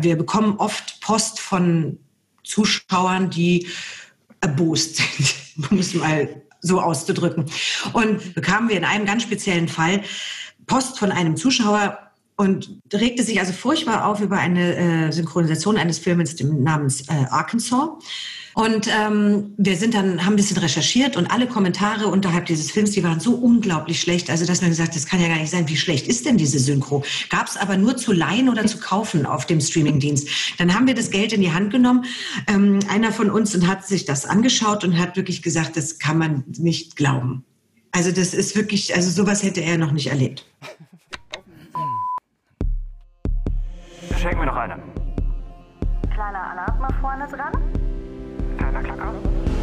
Wir bekommen oft Post von Zuschauern, die erbost sind, um es mal so auszudrücken. Und bekamen wir in einem ganz speziellen Fall Post von einem Zuschauer, und regte sich also furchtbar auf über eine äh, Synchronisation eines Films namens äh, Arkansas. Und ähm, wir sind dann, haben ein bisschen recherchiert und alle Kommentare unterhalb dieses Films, die waren so unglaublich schlecht. Also, dass man gesagt, das kann ja gar nicht sein. Wie schlecht ist denn diese Synchro? Gab es aber nur zu leihen oder zu kaufen auf dem Streamingdienst. Dann haben wir das Geld in die Hand genommen. Ähm, einer von uns und hat sich das angeschaut und hat wirklich gesagt, das kann man nicht glauben. Also das ist wirklich, also sowas hätte er noch nicht erlebt. Schenk mir noch eine. Kleiner Alarm mal vorne dran.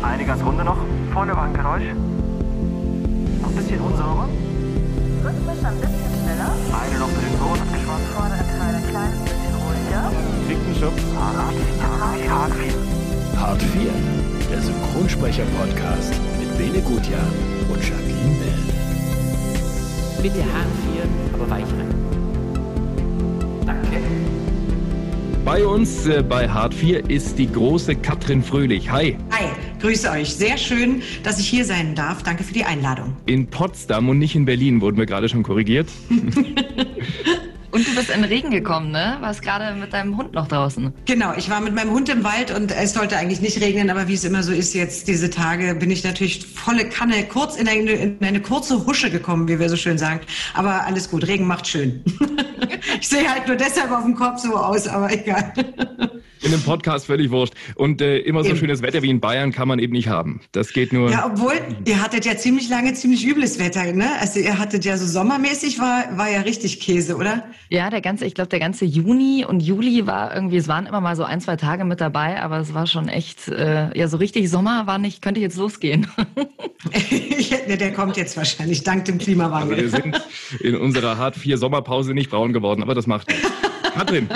Eine ganz runde noch. Vorne war ein Geräusch. Noch ein bisschen unsauber. Rhythmisch ein bisschen schneller. Eine noch für den Sohn abgeschwommen. Vordere Teil ein kleines bisschen ruhiger. Einen Schub. Hart, hart, hart viel. Hart 4, der Synchronsprecher-Podcast mit Bene Gutjahr und Jacqueline Bell. Bitte Hart 4, aber weich rein. Danke. Bei uns äh, bei Hart 4 ist die große Katrin Fröhlich. Hi. Hi, grüße euch. Sehr schön, dass ich hier sein darf. Danke für die Einladung. In Potsdam und nicht in Berlin wurden wir gerade schon korrigiert. Und du bist in den Regen gekommen, ne? Warst gerade mit deinem Hund noch draußen. Genau, ich war mit meinem Hund im Wald und es sollte eigentlich nicht regnen, aber wie es immer so ist jetzt diese Tage, bin ich natürlich volle Kanne kurz in eine, in eine kurze Husche gekommen, wie wir so schön sagen. Aber alles gut, Regen macht schön. ich sehe halt nur deshalb auf dem Kopf so aus, aber egal. In dem Podcast völlig wurscht. Und äh, immer so Eben. schönes Wetter wie in Bayern kann man eben nicht haben. Das geht nur. Ja, obwohl, ihr hattet ja ziemlich lange ziemlich übles Wetter, ne? Also ihr hattet ja so sommermäßig, war, war ja richtig Käse, oder? Ja, der ganze, ich glaube, der ganze Juni und Juli war irgendwie, es waren immer mal so ein, zwei Tage mit dabei, aber es war schon echt, äh, ja, so richtig Sommer war nicht, könnte jetzt losgehen. Ich hätte- der kommt jetzt wahrscheinlich, dank dem Also Klimawandel. wir sind in unserer Hart 4 Sommerpause nicht braun geworden, aber das macht nichts. Katrin,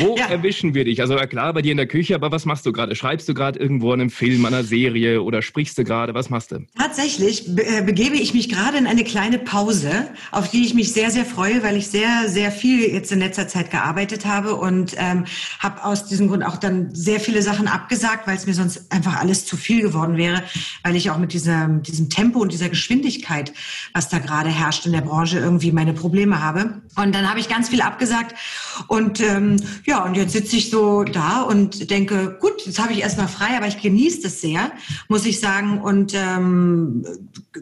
wo Ja. erwischen wir dich? Also klar, bei dir in der Küche, aber was machst du gerade? Schreibst du gerade irgendwo an einem Film, an einer Serie oder sprichst du gerade? Was machst du? Tatsächlich be äh, begebe ich mich gerade in eine kleine Pause, auf die ich mich sehr, sehr freue, weil ich sehr, sehr viel jetzt in letzter Zeit gearbeitet habe und ähm, habe aus diesem Grund auch dann sehr viele Sachen abgesagt, weil es mir sonst einfach alles zu viel geworden wäre, weil ich auch mit diesem, diesem Tempo und dieser Geschwindigkeit, was da gerade herrscht in der Branche, irgendwie meine Probleme habe. Und dann habe ich ganz viel abgesagt und ähm, ja, und jetzt sitze ich so da und denke, gut, jetzt habe ich erstmal frei, aber ich genieße das sehr, muss ich sagen. Und ähm,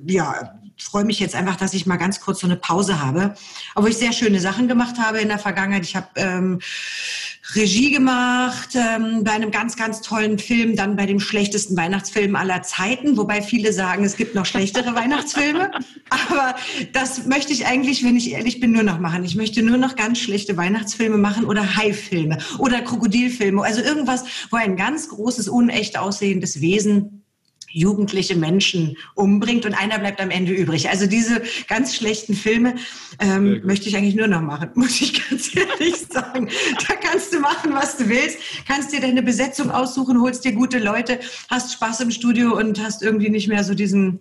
ja, freue mich jetzt einfach, dass ich mal ganz kurz so eine Pause habe. Obwohl ich sehr schöne Sachen gemacht habe in der Vergangenheit. Ich habe ähm, Regie gemacht ähm, bei einem ganz, ganz tollen Film, dann bei dem schlechtesten Weihnachtsfilm aller Zeiten, wobei viele sagen, es gibt noch schlechtere Weihnachtsfilme. Aber das möchte ich eigentlich, wenn ich ehrlich bin, nur noch machen. Ich möchte nur noch ganz schlechte Weihnachtsfilme machen oder Haifilme oder Krokodilfilme. Also irgendwas, wo ein ganz großes, unecht aussehendes Wesen jugendliche Menschen umbringt und einer bleibt am Ende übrig. Also diese ganz schlechten Filme ähm, möchte ich eigentlich nur noch machen, muss ich ganz ehrlich sagen. Da kannst du machen, was du willst, kannst dir deine Besetzung aussuchen, holst dir gute Leute, hast Spaß im Studio und hast irgendwie nicht mehr so diesen,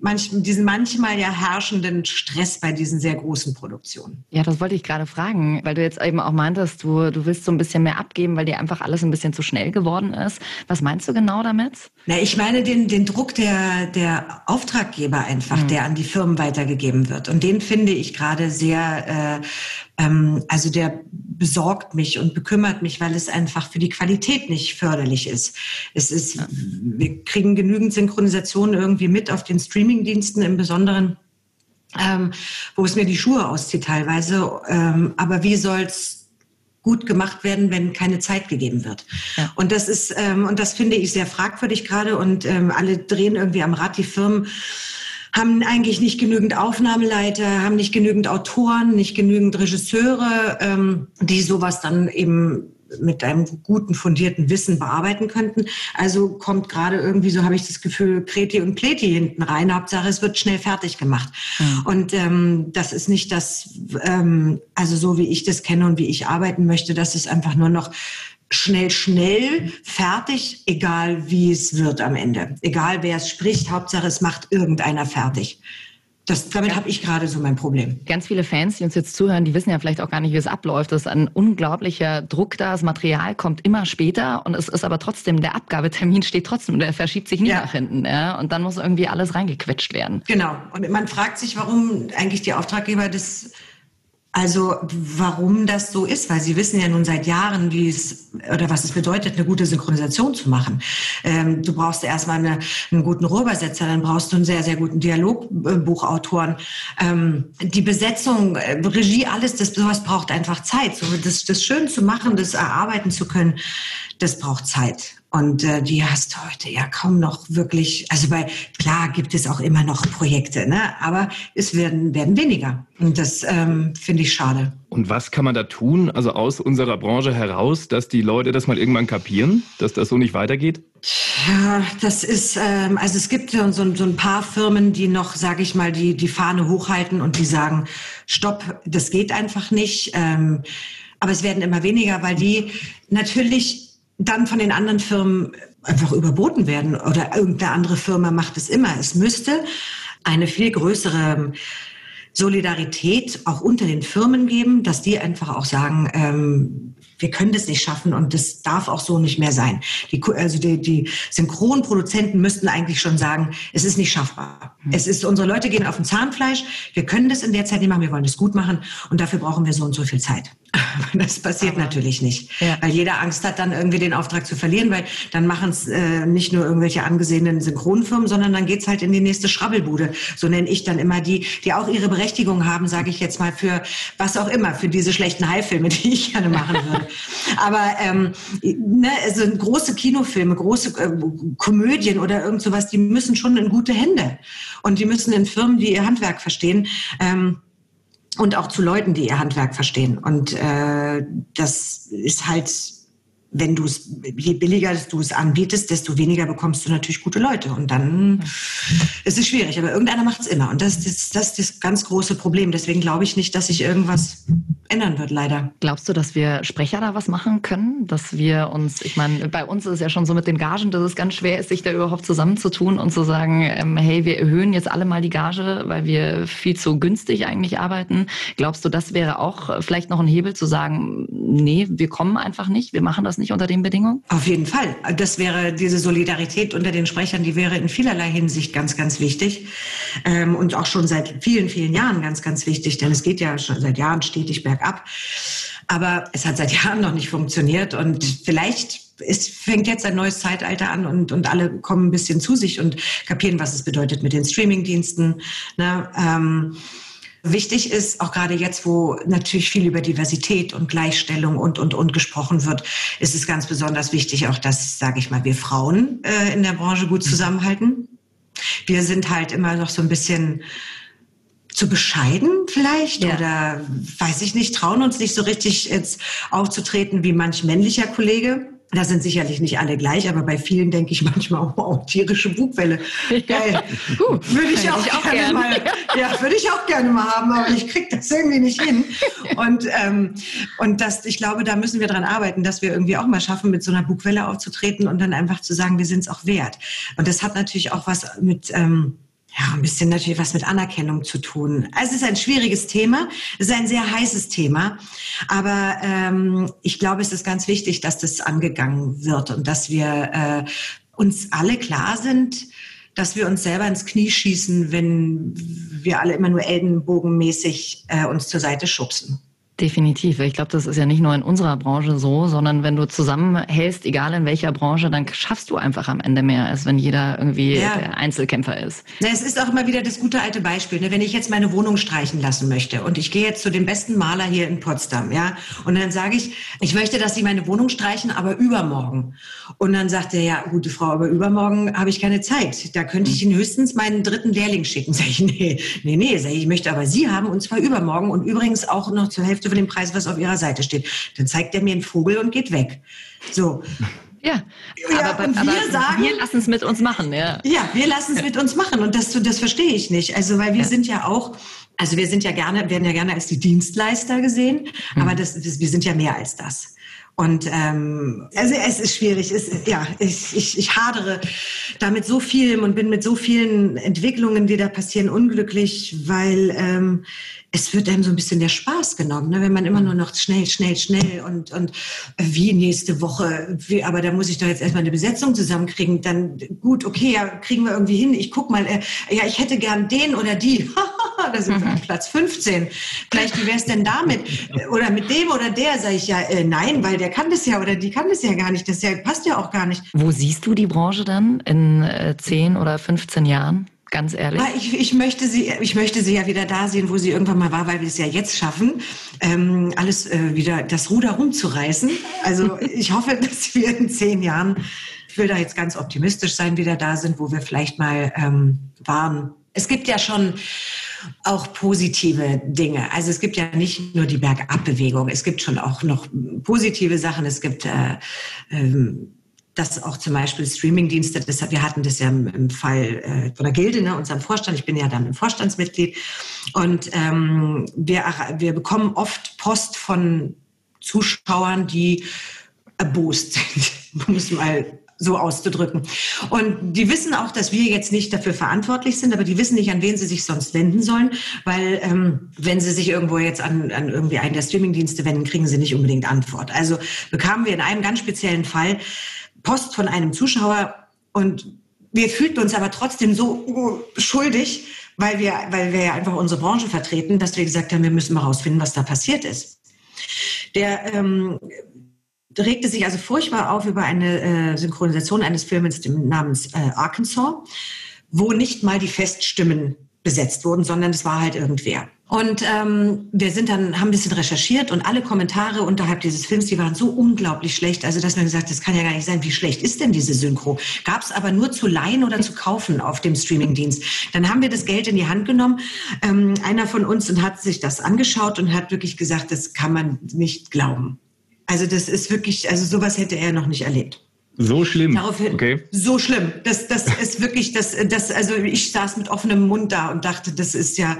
manch, diesen manchmal ja herrschenden Stress bei diesen sehr großen Produktionen. Ja, das wollte ich gerade fragen, weil du jetzt eben auch meintest, du, du willst so ein bisschen mehr abgeben, weil dir einfach alles ein bisschen zu schnell geworden ist. Was meinst du genau damit? Na, ich meine den, den Druck der, der Auftraggeber einfach, der an die Firmen weitergegeben wird. Und den finde ich gerade sehr, äh, ähm, also der besorgt mich und bekümmert mich, weil es einfach für die Qualität nicht förderlich ist. Es ist, wir kriegen genügend Synchronisation irgendwie mit auf den Streamingdiensten im Besonderen. Ähm, wo es mir die Schuhe auszieht teilweise. Ähm, aber wie soll's gut gemacht werden, wenn keine Zeit gegeben wird. Ja. Und das ist ähm, und das finde ich sehr fragwürdig gerade und ähm, alle drehen irgendwie am Rad. Die Firmen haben eigentlich nicht genügend Aufnahmeleiter, haben nicht genügend Autoren, nicht genügend Regisseure, ähm, die sowas dann eben mit einem guten fundierten Wissen bearbeiten könnten. Also kommt gerade irgendwie, so habe ich das Gefühl, Kreti und Pleti hinten rein. Hauptsache, es wird schnell fertig gemacht. Und ähm, das ist nicht das, ähm, also so wie ich das kenne und wie ich arbeiten möchte, das ist einfach nur noch schnell, schnell, fertig, egal wie es wird am Ende. Egal wer es spricht, Hauptsache es macht irgendeiner fertig. Das, damit habe ich gerade so mein Problem. Ganz viele Fans, die uns jetzt zuhören, die wissen ja vielleicht auch gar nicht, wie es abläuft. Das ist ein unglaublicher Druck da. Das Material kommt immer später und es ist aber trotzdem, der Abgabetermin steht trotzdem, der verschiebt sich nie Ja. nach hinten. Ja? Und dann muss irgendwie alles reingequetscht werden. Genau. Und man fragt sich, warum eigentlich die Auftraggeber das, also warum das so ist, weil sie wissen ja nun seit Jahren, wie es oder was es bedeutet, eine gute Synchronisation zu machen. Ähm, du brauchst erstmal eine, einen guten Rohrübersetzer, dann brauchst du einen sehr, sehr guten Dialogbuchautoren. Ähm, die Besetzung, äh, Regie, alles, das sowas braucht einfach Zeit. So, das, das schön zu machen, das erarbeiten zu können, das braucht Zeit. Und äh, die hast du heute ja kaum noch wirklich, also bei, klar gibt es auch immer noch Projekte, ne? aber es werden, werden weniger. Und das ähm, finde ich schade. Und was kann man da tun, also aus unserer Branche heraus, dass die Leute das mal irgendwann kapieren, dass das so nicht weitergeht? Ja, das ist, ähm, also es gibt so, so, ein paar Firmen, die noch, sage ich mal, die, die Fahne hochhalten und die sagen, stopp, das geht einfach nicht. Ähm, aber es werden immer weniger, weil die natürlich dann von den anderen Firmen einfach überboten werden oder irgendeine andere Firma macht es immer. Es müsste eine viel größere Solidarität auch unter den Firmen geben, dass die einfach auch sagen, ähm, wir können das nicht schaffen und das darf auch so nicht mehr sein. Die, also die, die Synchronproduzenten müssten eigentlich schon sagen, es ist nicht schaffbar. Es ist, unsere Leute gehen auf dem Zahnfleisch. Wir können das in der Zeit nicht machen. Wir wollen das gut machen und dafür brauchen wir so und so viel Zeit. Aber das passiert natürlich nicht, Ja. weil jeder Angst hat, dann irgendwie den Auftrag zu verlieren, weil dann machen es äh, nicht nur irgendwelche angesehenen Synchronfirmen, sondern dann geht's halt in die nächste Schrabbelbude. So nenne ich dann immer die, die auch ihre Berechtigung haben, sage ich jetzt mal, für was auch immer, für diese schlechten Haifilme, die ich gerne machen würde. Aber ähm, ne, also große Kinofilme, große äh, Komödien oder irgend sowas, die müssen schon in gute Hände. Und die müssen in Firmen, die ihr Handwerk verstehen, ähm, und auch zu Leuten, die ihr Handwerk verstehen. Und äh, das ist halt, wenn du es, je billiger du es anbietest, desto weniger bekommst du natürlich gute Leute. Und dann ist es schwierig. Aber irgendeiner macht es immer. Und das, das, das ist das ganz große Problem. Deswegen glaube ich nicht, dass sich irgendwas ändern wird, leider. Glaubst du, dass wir Sprecher da was machen können? Dass wir uns, ich meine, bei uns ist es ja schon so mit den Gagen, dass es ganz schwer ist, sich da überhaupt zusammenzutun und zu sagen, ähm, hey, wir erhöhen jetzt alle mal die Gage, weil wir viel zu günstig eigentlich arbeiten. Glaubst du, das wäre auch vielleicht noch ein Hebel zu sagen, nee, wir kommen einfach nicht, wir machen das nicht unter den Bedingungen? Auf jeden Fall. Das wäre diese Solidarität unter den Sprechern, die wäre in vielerlei Hinsicht ganz, ganz wichtig. Ähm, und auch schon seit vielen, vielen Jahren ganz, ganz wichtig, denn es geht ja schon seit Jahren stetig bergab. Aber es hat seit Jahren noch nicht funktioniert und vielleicht es fängt jetzt ein neues Zeitalter an und, und alle kommen ein bisschen zu sich und kapieren, was es bedeutet mit den Streamingdiensten. Ne? Ähm, Wichtig ist, auch gerade jetzt, wo natürlich viel über Diversität und Gleichstellung und, und, und gesprochen wird, ist es ganz besonders wichtig, auch dass, sage ich mal, wir Frauen äh, in der Branche gut zusammenhalten. Wir sind halt immer noch so ein bisschen zu bescheiden vielleicht Ja. oder weiß ich nicht, trauen uns nicht so richtig jetzt aufzutreten wie manch männlicher Kollege. Da sind sicherlich nicht alle gleich, aber bei vielen denke ich manchmal, wow, tierische Bugwelle. Geil. Uh, würde ich auch, ich auch gerne gern. mal, ja, würde ich auch gerne mal haben, aber ich krieg das irgendwie nicht hin. Und, ähm, und das, ich glaube, da müssen wir dran arbeiten, dass wir irgendwie auch mal schaffen, mit so einer Bugwelle aufzutreten und dann einfach zu sagen, wir sind es auch wert. Und das hat natürlich auch was mit, ähm, ja, ein bisschen natürlich was mit Anerkennung zu tun. Also es ist ein schwieriges Thema, es ist ein sehr heißes Thema, aber ähm, ich glaube, es ist ganz wichtig, dass das angegangen wird und dass wir äh, uns alle klar sind, dass wir uns selber ins Knie schießen, wenn wir alle immer nur ellenbogenmäßig äh, uns zur Seite schubsen. Definitiv. Ich glaube, das ist ja nicht nur in unserer Branche so, sondern wenn du zusammenhältst, egal in welcher Branche, dann schaffst du einfach am Ende mehr, als wenn jeder irgendwie Ja. der Einzelkämpfer ist. Na, es ist auch immer wieder das gute alte Beispiel. Ne? Wenn ich jetzt meine Wohnung streichen lassen möchte und ich gehe jetzt zu dem besten Maler hier in Potsdam, ja, und dann sage ich, ich möchte, dass Sie meine Wohnung streichen, aber übermorgen. Und dann sagt er, ja, gute Frau, aber übermorgen habe ich keine Zeit. Da könnte ich Ihnen höchstens meinen dritten Lehrling schicken. Sag ich, nee, nee, nee, sag ich, ich möchte aber Sie haben und zwar übermorgen und übrigens auch noch zur Hälfte von dem Preis, was auf Ihrer Seite steht. Dann zeigt er mir einen Vogel und geht weg. So. Ja, Ja, aber, und aber wir sagen- wir lassen es mit uns machen. Ja. Ja, wir lassen es mit uns machen und das, das verstehe ich nicht. Also, weil wir Ja. sind ja auch, also wir sind ja gerne, werden ja gerne als die Dienstleister gesehen, aber das, das, wir sind ja mehr als das. Und ähm, also es ist schwierig. Es, ja, ich, ich, ich hadere damit so viel und bin mit so vielen Entwicklungen, die da passieren, unglücklich, weil ähm, es wird einem so ein bisschen der Spaß genommen, ne? wenn man immer nur noch schnell, schnell, schnell und, und wie nächste Woche, wie, aber da muss ich doch jetzt erstmal eine Besetzung zusammenkriegen, dann gut, okay, ja, kriegen wir irgendwie hin. Ich guck mal, äh, ja, ich hätte gern den oder die. da sind wir auf Platz 15. Vielleicht, wie wäre es denn damit? Oder mit dem oder der, sage ich ja, äh, nein, weil der kann das ja oder die kann das ja gar nicht. Das ja, passt ja auch gar nicht. Wo siehst du die Branche dann in äh, 10 oder 15 Jahren? Ganz ehrlich. Ah, Ich, ich, möchte sie, ich möchte sie ja wieder da sehen, wo sie irgendwann mal war, weil wir es ja jetzt schaffen, ähm, alles äh, wieder das Ruder rumzureißen. Also ich hoffe, dass wir in zehn Jahren, ich will da jetzt ganz optimistisch sein, wieder da sind, wo wir vielleicht mal ähm, waren. Es gibt ja schon auch positive Dinge. Also es gibt ja nicht nur die Bergabbewegung, es gibt schon auch noch positive Sachen. Es gibt äh, ähm, dass auch zum Beispiel Streamingdienste, wir hatten das ja im, Fall äh, von der Gilde, ne, unserem Vorstand, ich bin ja dann Vorstandsmitglied und ähm, wir, wir bekommen oft Post von Zuschauern, die erbost sind, um es mal so auszudrücken. Und die wissen auch, dass wir jetzt nicht dafür verantwortlich sind, aber die wissen nicht, an wen sie sich sonst wenden sollen, weil ähm, wenn sie sich irgendwo jetzt an, an irgendwie einen der Streamingdienste wenden, kriegen sie nicht unbedingt Antwort. Also bekamen wir in einem ganz speziellen Fall Post von einem Zuschauer und wir fühlten uns aber trotzdem so schuldig, weil wir, weil wir ja einfach unsere Branche vertreten, dass wir gesagt haben, wir müssen mal rausfinden, was da passiert ist. Der ähm, regte sich also furchtbar auf über eine äh, Synchronisation eines Films namens äh, Arkansas, wo nicht mal die Feststimmen besetzt wurden, sondern es war halt irgendwer. Und ähm, wir sind dann, haben ein bisschen recherchiert und alle Kommentare unterhalb dieses Films, die waren so unglaublich schlecht. Also, dass man gesagt, das kann ja gar nicht sein. Wie schlecht ist denn diese Synchro? Gab es aber nur zu leihen oder zu kaufen auf dem Streamingdienst. Dann haben wir das Geld in die Hand genommen, ähm, einer von uns, und hat sich das angeschaut und hat wirklich gesagt, das kann man nicht glauben. Also, das ist wirklich, also sowas hätte er noch nicht erlebt. So schlimm. Daraufhin, okay. So schlimm. Das, das ist wirklich, das, das, also ich saß mit offenem Mund da und dachte, das ist ja,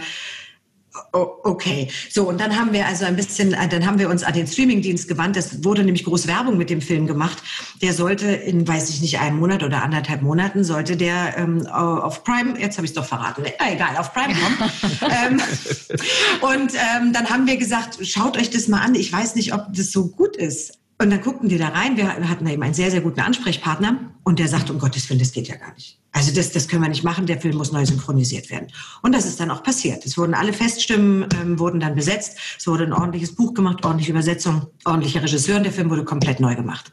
okay, so und dann haben wir also ein bisschen, äh, dann haben wir uns an den Streamingdienst gewandt. Es wurde nämlich groß Werbung mit dem Film gemacht. Der sollte in, weiß ich nicht, einem Monat oder anderthalb Monaten sollte der ähm, auf Prime, jetzt habe ich es doch verraten, äh, egal, auf Prime kommen. ähm, und ähm, dann haben wir gesagt, schaut euch das mal an. Ich weiß nicht, ob das so gut ist. Und dann guckten die da rein. Wir hatten eben einen sehr, sehr guten Ansprechpartner. Und der sagte, um Gottes Willen, das geht ja gar nicht. Also das, das können wir nicht machen. Der Film muss neu synchronisiert werden. Und das ist dann auch passiert. Es wurden alle Feststimmen, ähm, wurden dann besetzt. Es wurde ein ordentliches Buch gemacht, ordentliche Übersetzung, ordentlicher Regisseur. Und der Film wurde komplett neu gemacht.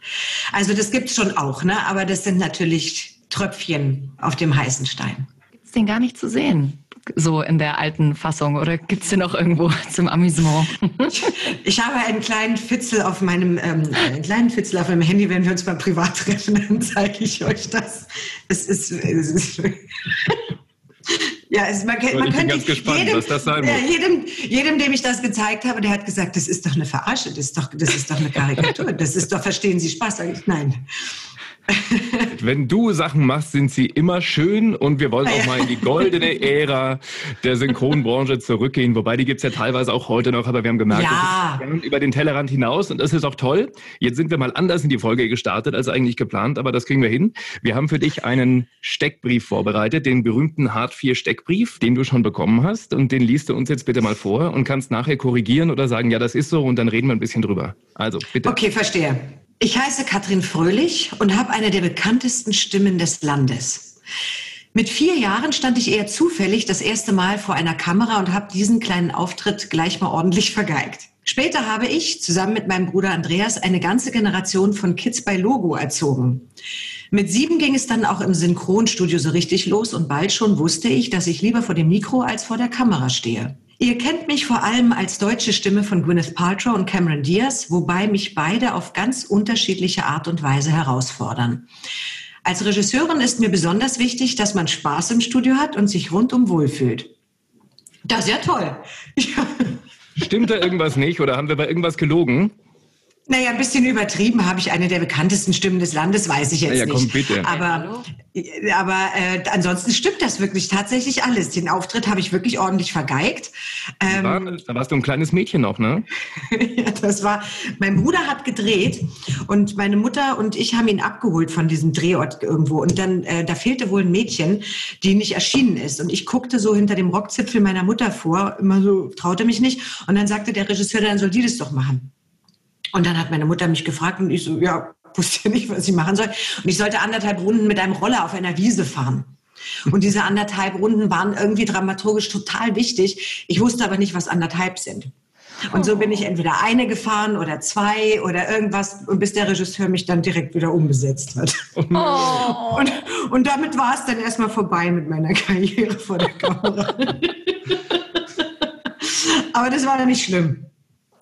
Also das gibt's schon auch. Ne? Aber das sind natürlich Tröpfchen auf dem heißen Stein. Gibt's den gar nicht zu sehen? So in der alten Fassung oder gibt's den noch irgendwo zum Amüsement? Ich habe einen kleinen Fitzel auf meinem ähm, einen kleinen Fitzel auf meinem Handy, wenn wir uns mal privat treffen, dann zeige ich euch das. Es ist, es ist ja, es, man, ich man bin könnte ganz gespannt, jedem, was das sein ja, muss. jedem, jedem, dem ich das gezeigt habe, der hat gesagt, das ist doch eine Verarsche, das ist doch, das ist doch eine Karikatur, das ist doch, verstehen Sie Spaß? Sag ich, nein. Wenn du Sachen machst, sind sie immer schön und wir wollen auch mal in die goldene Ära der Synchronbranche zurückgehen. Wobei die gibt's ja teilweise auch heute noch, aber wir haben gemerkt, Ja. über den Tellerrand hinaus und das ist auch toll. Jetzt sind wir mal anders in die Folge gestartet als eigentlich geplant, aber das kriegen wir hin. Wir haben für dich einen Steckbrief vorbereitet, den berühmten Hart 4 Steckbrief, den du schon bekommen hast und den liest du uns jetzt bitte mal vor und kannst nachher korrigieren oder sagen, ja, das ist so und dann reden wir ein bisschen drüber. Also bitte. Okay, verstehe. Ich heiße Katrin Fröhlich und habe eine der bekanntesten Stimmen des Landes. Mit vier Jahren stand ich eher zufällig das erste Mal vor einer Kamera und habe diesen kleinen Auftritt gleich mal ordentlich vergeigt. Später habe ich zusammen mit meinem Bruder Andreas eine ganze Generation von Kids bei Logo erzogen. Mit sieben ging es dann auch im Synchronstudio so richtig los und bald schon wusste ich, dass ich lieber vor dem Mikro als vor der Kamera stehe. Ihr kennt mich vor allem als deutsche Stimme von Gwyneth Paltrow und Cameron Diaz, wobei mich beide auf ganz unterschiedliche Art und Weise herausfordern. Als Regisseurin ist mir besonders wichtig, dass man Spaß im Studio hat und sich rundum wohlfühlt. Das ist ja toll. Stimmt da irgendwas nicht oder haben wir bei irgendwas gelogen? Naja, ein bisschen übertrieben habe ich eine der bekanntesten Stimmen des Landes, weiß ich jetzt Ja, ja, komm, nicht. bitte. Aber, aber äh, ansonsten stimmt das wirklich tatsächlich alles. Den Auftritt habe ich wirklich ordentlich vergeigt. Ähm, War, da warst du ein kleines Mädchen noch, ne? ja, das war, mein Bruder hat gedreht und meine Mutter und ich haben ihn abgeholt von diesem Drehort irgendwo. Und dann, äh, da fehlte wohl ein Mädchen, die nicht erschienen ist. Und ich guckte so hinter dem Rockzipfel meiner Mutter vor, immer so, traute mich nicht. Und dann sagte der Regisseur, dann soll die das doch machen. Und dann hat meine Mutter mich gefragt und ich so, ja, wusste nicht, was ich machen soll. Und ich sollte anderthalb Runden mit einem Roller auf einer Wiese fahren. Und diese anderthalb Runden waren irgendwie dramaturgisch total wichtig. Ich wusste aber nicht, was anderthalb sind. Und so bin ich entweder eine gefahren oder zwei oder irgendwas, bis der Regisseur mich dann direkt wieder umbesetzt hat. Und, und damit war es dann erstmal vorbei mit meiner Karriere vor der Kamera. Aber das war dann nicht schlimm.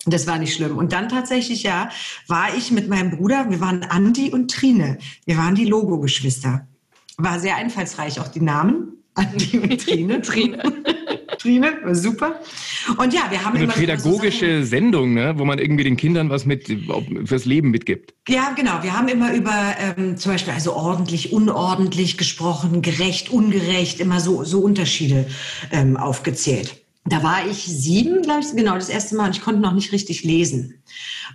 Das war nicht schlimm. Und dann tatsächlich, ja, war ich mit meinem Bruder, wir waren Andi und Trine. Wir waren die Logo-Geschwister. War sehr einfallsreich, auch die Namen. Andi und Trine. Trine. Trine, war super. Und ja, wir haben Eine immer so pädagogische Sendung, ne? wo man irgendwie den Kindern was mit fürs Leben mitgibt. Ja, genau. Wir haben immer über ähm, zum Beispiel also ordentlich, unordentlich gesprochen, gerecht, ungerecht, immer so, so Unterschiede ähm, aufgezählt. Da war ich sieben, glaube ich, genau, das erste Mal und ich konnte noch nicht richtig lesen.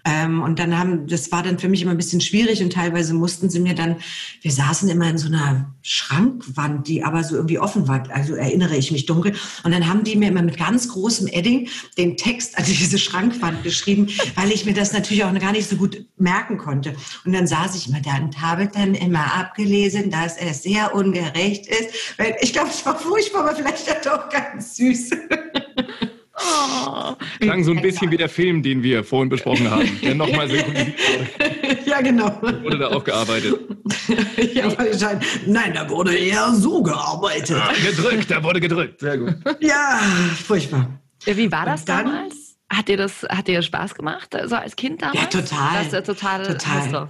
Ähm, und dann haben, das war dann für mich immer ein bisschen schwierig und teilweise mussten sie mir dann, wir saßen immer in so einer Schrankwand, die aber so irgendwie offen war, also erinnere ich mich dunkel. Und dann haben die mir immer mit ganz großem Edding den Text an diese Schrankwand geschrieben, weil ich mir das natürlich auch gar nicht so gut merken konnte. Und dann saß ich immer da und habe dann immer abgelesen, dass es sehr ungerecht ist. Ich glaube, es war furchtbar, aber vielleicht hat auch ganz süß. Klang so ein bisschen wie der Film, den wir vorhin besprochen haben, der nochmal synchronisiert wurde. ja, genau. Wurde da auch gearbeitet. ja, wahrscheinlich. Nein, da wurde eher so gearbeitet. Gedrückt, da wurde gedrückt. Sehr gut. Ja, furchtbar. Wie war das dann- damals? Hat dir das hat dir Spaß gemacht, so als Kind damals? Ja, total. Das ist ja total, Total.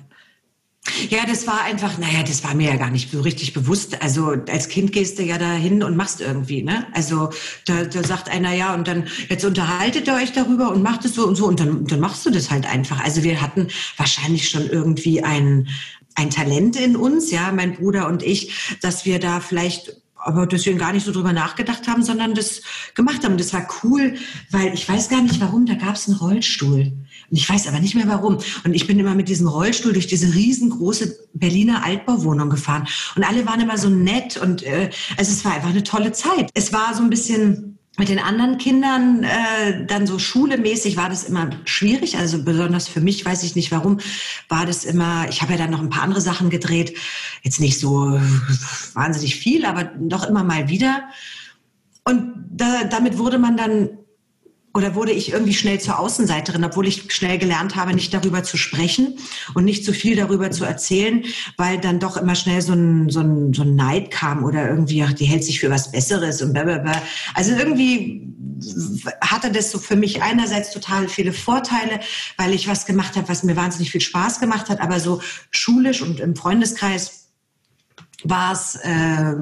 Ja, das war einfach, naja, das war mir ja gar nicht so richtig bewusst. Also als Kind gehst du ja da hin und machst irgendwie, ne? Also da, da sagt einer ja und dann, jetzt unterhaltet ihr euch darüber und macht es so und so und dann, dann machst du das halt einfach. Also wir hatten wahrscheinlich schon irgendwie ein, ein Talent in uns, ja, mein Bruder und ich, dass wir da vielleicht aber wir gar nicht so drüber nachgedacht haben, sondern das gemacht haben. Das war cool, weil ich weiß gar nicht warum, da gab es einen Rollstuhl. Und ich weiß aber nicht mehr warum. Und ich bin immer mit diesem Rollstuhl durch diese riesengroße Berliner Altbauwohnung gefahren. Und alle waren immer so nett und äh, also es war einfach eine tolle Zeit. Es war so ein bisschen mit den anderen Kindern äh, dann so schulemäßig war das immer schwierig. Also besonders für mich, weiß ich nicht warum, war das immer, ich habe ja dann noch ein paar andere Sachen gedreht. Jetzt nicht so wahnsinnig viel, aber doch immer mal wieder. Und da, damit wurde man dann oder wurde ich irgendwie schnell zur Außenseiterin, obwohl ich schnell gelernt habe, nicht darüber zu sprechen und nicht zu viel darüber zu erzählen, weil dann doch immer schnell so ein, so ein, so ein Neid kam oder irgendwie, ach, die hält sich für was Besseres und blablabla. Also irgendwie hatte das so für mich einerseits total viele Vorteile, weil ich was gemacht habe, was mir wahnsinnig viel Spaß gemacht hat, aber so schulisch und im Freundeskreis war es äh,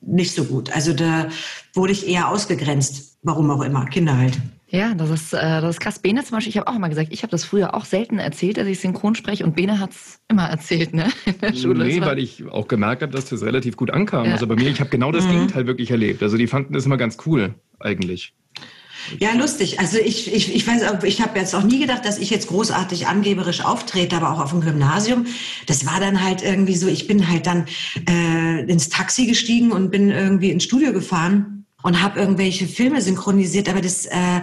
nicht so gut. Also da wurde ich eher ausgegrenzt, warum auch immer, Kinder halt. Ja, das ist, äh, das ist krass. Bene zum Beispiel, ich habe auch immer gesagt, ich habe das früher auch selten erzählt, dass ich synchron spreche und Bene hat es immer erzählt, ne? In der Schule. Nee, weil ich auch gemerkt habe, dass das relativ gut ankam. Ja. Also bei mir, ich habe genau das Mhm. Gegenteil wirklich erlebt. Also die fanden das immer ganz cool, eigentlich. Ja, lustig. Also ich, ich, ich weiß, auch, ich habe jetzt auch nie gedacht, dass ich jetzt großartig angeberisch auftrete, aber auch auf dem Gymnasium. Das war dann halt irgendwie so, ich bin halt dann äh, ins Taxi gestiegen und bin irgendwie ins Studio gefahren und habe irgendwelche Filme synchronisiert, aber das... Äh,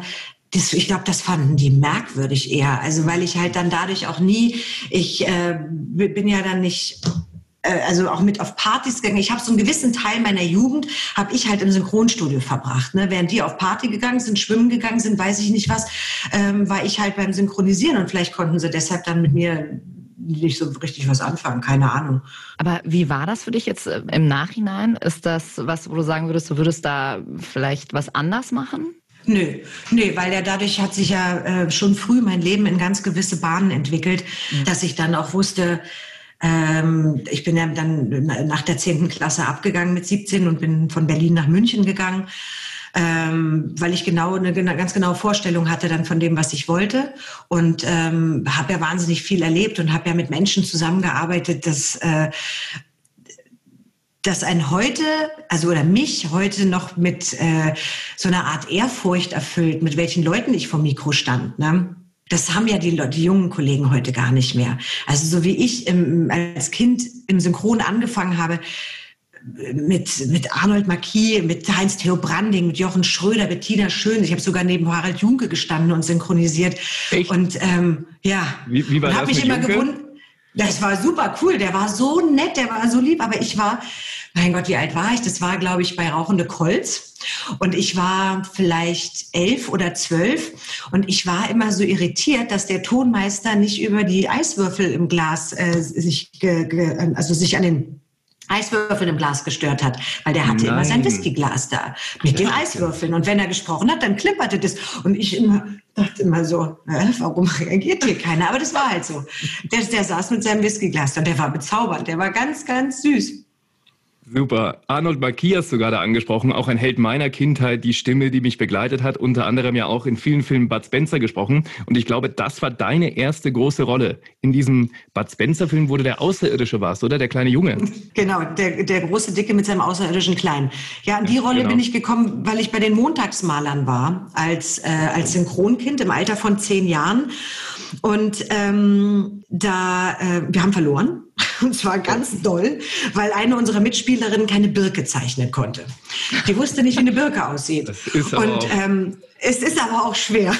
das, ich glaube, das fanden die merkwürdig eher. Also weil ich halt dann dadurch auch nie, ich äh, bin ja dann nicht äh, also auch mit auf Partys gegangen. Ich habe so einen gewissen Teil meiner Jugend habe ich halt im Synchronstudio verbracht. Ne? Während die auf Party gegangen sind, schwimmen gegangen sind, weiß ich nicht was, ähm, war ich halt beim Synchronisieren und vielleicht konnten sie deshalb dann mit mir nicht so richtig was anfangen, keine Ahnung. Aber wie war das für dich jetzt äh, im Nachhinein? Ist das was, wo du sagen würdest, du würdest da vielleicht was anders machen? Nö, nö, weil ja dadurch hat sich ja äh, schon früh mein Leben in ganz gewisse Bahnen entwickelt, dass ich dann auch wusste, ähm, ich bin ja dann nach der 10. Klasse abgegangen mit 17 und bin von Berlin nach München gegangen. Ähm, weil ich genau eine, ganz genaue Vorstellung hatte dann von dem, was ich wollte und ähm, habe ja wahnsinnig viel erlebt und habe ja mit Menschen zusammengearbeitet, dass äh, dass ein heute, also oder mich heute noch mit äh, so einer Art Ehrfurcht erfüllt, mit welchen Leuten ich vom Mikro stand. Ne? Das haben ja die, die jungen Kollegen heute gar nicht mehr. Also so wie ich im, als Kind im Synchron angefangen habe, mit, mit Arnold Marquis, mit Heinz-Theo Branding, mit Jochen Schröder, Bettina Schön. Ich habe sogar neben Harald Junke gestanden und synchronisiert. Echt? Und ähm, ja, Wie- wie war und habe mich mit immer gewundert. Das war super cool. Der war so nett, der war so lieb. Aber ich war, mein Gott, wie alt war ich? Das war, glaube ich, bei Rauchende Kolz. Und ich war vielleicht elf oder zwölf. Und ich war immer so irritiert, dass der Tonmeister nicht über die Eiswürfel im Glas äh, sich, ge, ge, also sich an den Eiswürfel im Glas gestört hat, weil der hatte immer sein Nein. Whiskyglas da mit den Eiswürfeln. Und wenn er gesprochen hat, dann klimperte das. Und ich immer, dachte immer so, äh, warum reagiert hier keiner? Aber das war halt so. Der, der saß mit seinem Whiskyglas da und der war bezaubernd. Der war ganz, ganz süß. Super. Arnold Marquis hast du gerade angesprochen, auch ein Held meiner Kindheit, die Stimme, die mich begleitet hat, unter anderem ja auch in vielen Filmen Bud Spencer gesprochen. Und ich glaube, das war deine erste große Rolle. In diesem Bud Spencer-Film, wo du der Außerirdische warst, oder? Der kleine Junge. Genau, der, der große Dicke mit seinem außerirdischen Kleinen. Ja, an die Rolle genau. bin ich gekommen, weil ich bei den Montagsmalern war, als, äh, als Synchronkind im Alter von zehn Jahren. Und ähm, da, äh, wir haben verloren. Und zwar ganz doll, weil eine unserer Mitspielerinnen keine Birke zeichnen konnte. Die wusste nicht, wie eine Birke aussieht. Und ähm, es ist aber auch schwer.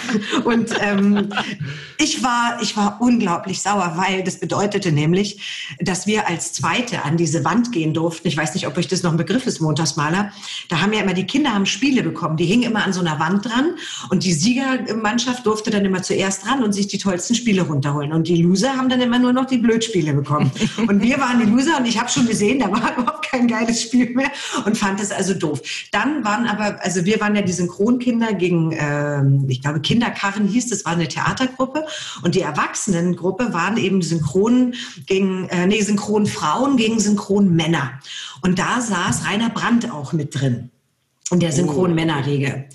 Und ähm, ich, war, ich war unglaublich sauer, weil das bedeutete nämlich, dass wir als Zweite an diese Wand gehen durften. Ich weiß nicht, ob euch das noch ein Begriff ist, Montagsmaler. Da haben ja immer die Kinder haben Spiele bekommen. Die hingen immer an so einer Wand dran. Und die Siegermannschaft durfte dann immer zuerst ran und sich die tollsten Spiele runterholen. Und die Loser haben dann immer nur noch die Blödspiele bekommen. Und wir waren die Loser und ich habe schon gesehen, da war überhaupt kein geiles Spiel mehr und fand es also doof. Dann waren aber, also wir waren ja die Synchronkinder gegen, ähm, ich glaube, Kinderkarren hieß, das war eine Theatergruppe und die Erwachsenengruppe waren eben Synchron gegen, äh, nee, Synchronfrauen gegen Synchronmänner. Und da saß Rainer Brandt auch mit drin in der Synchron-Männerriege.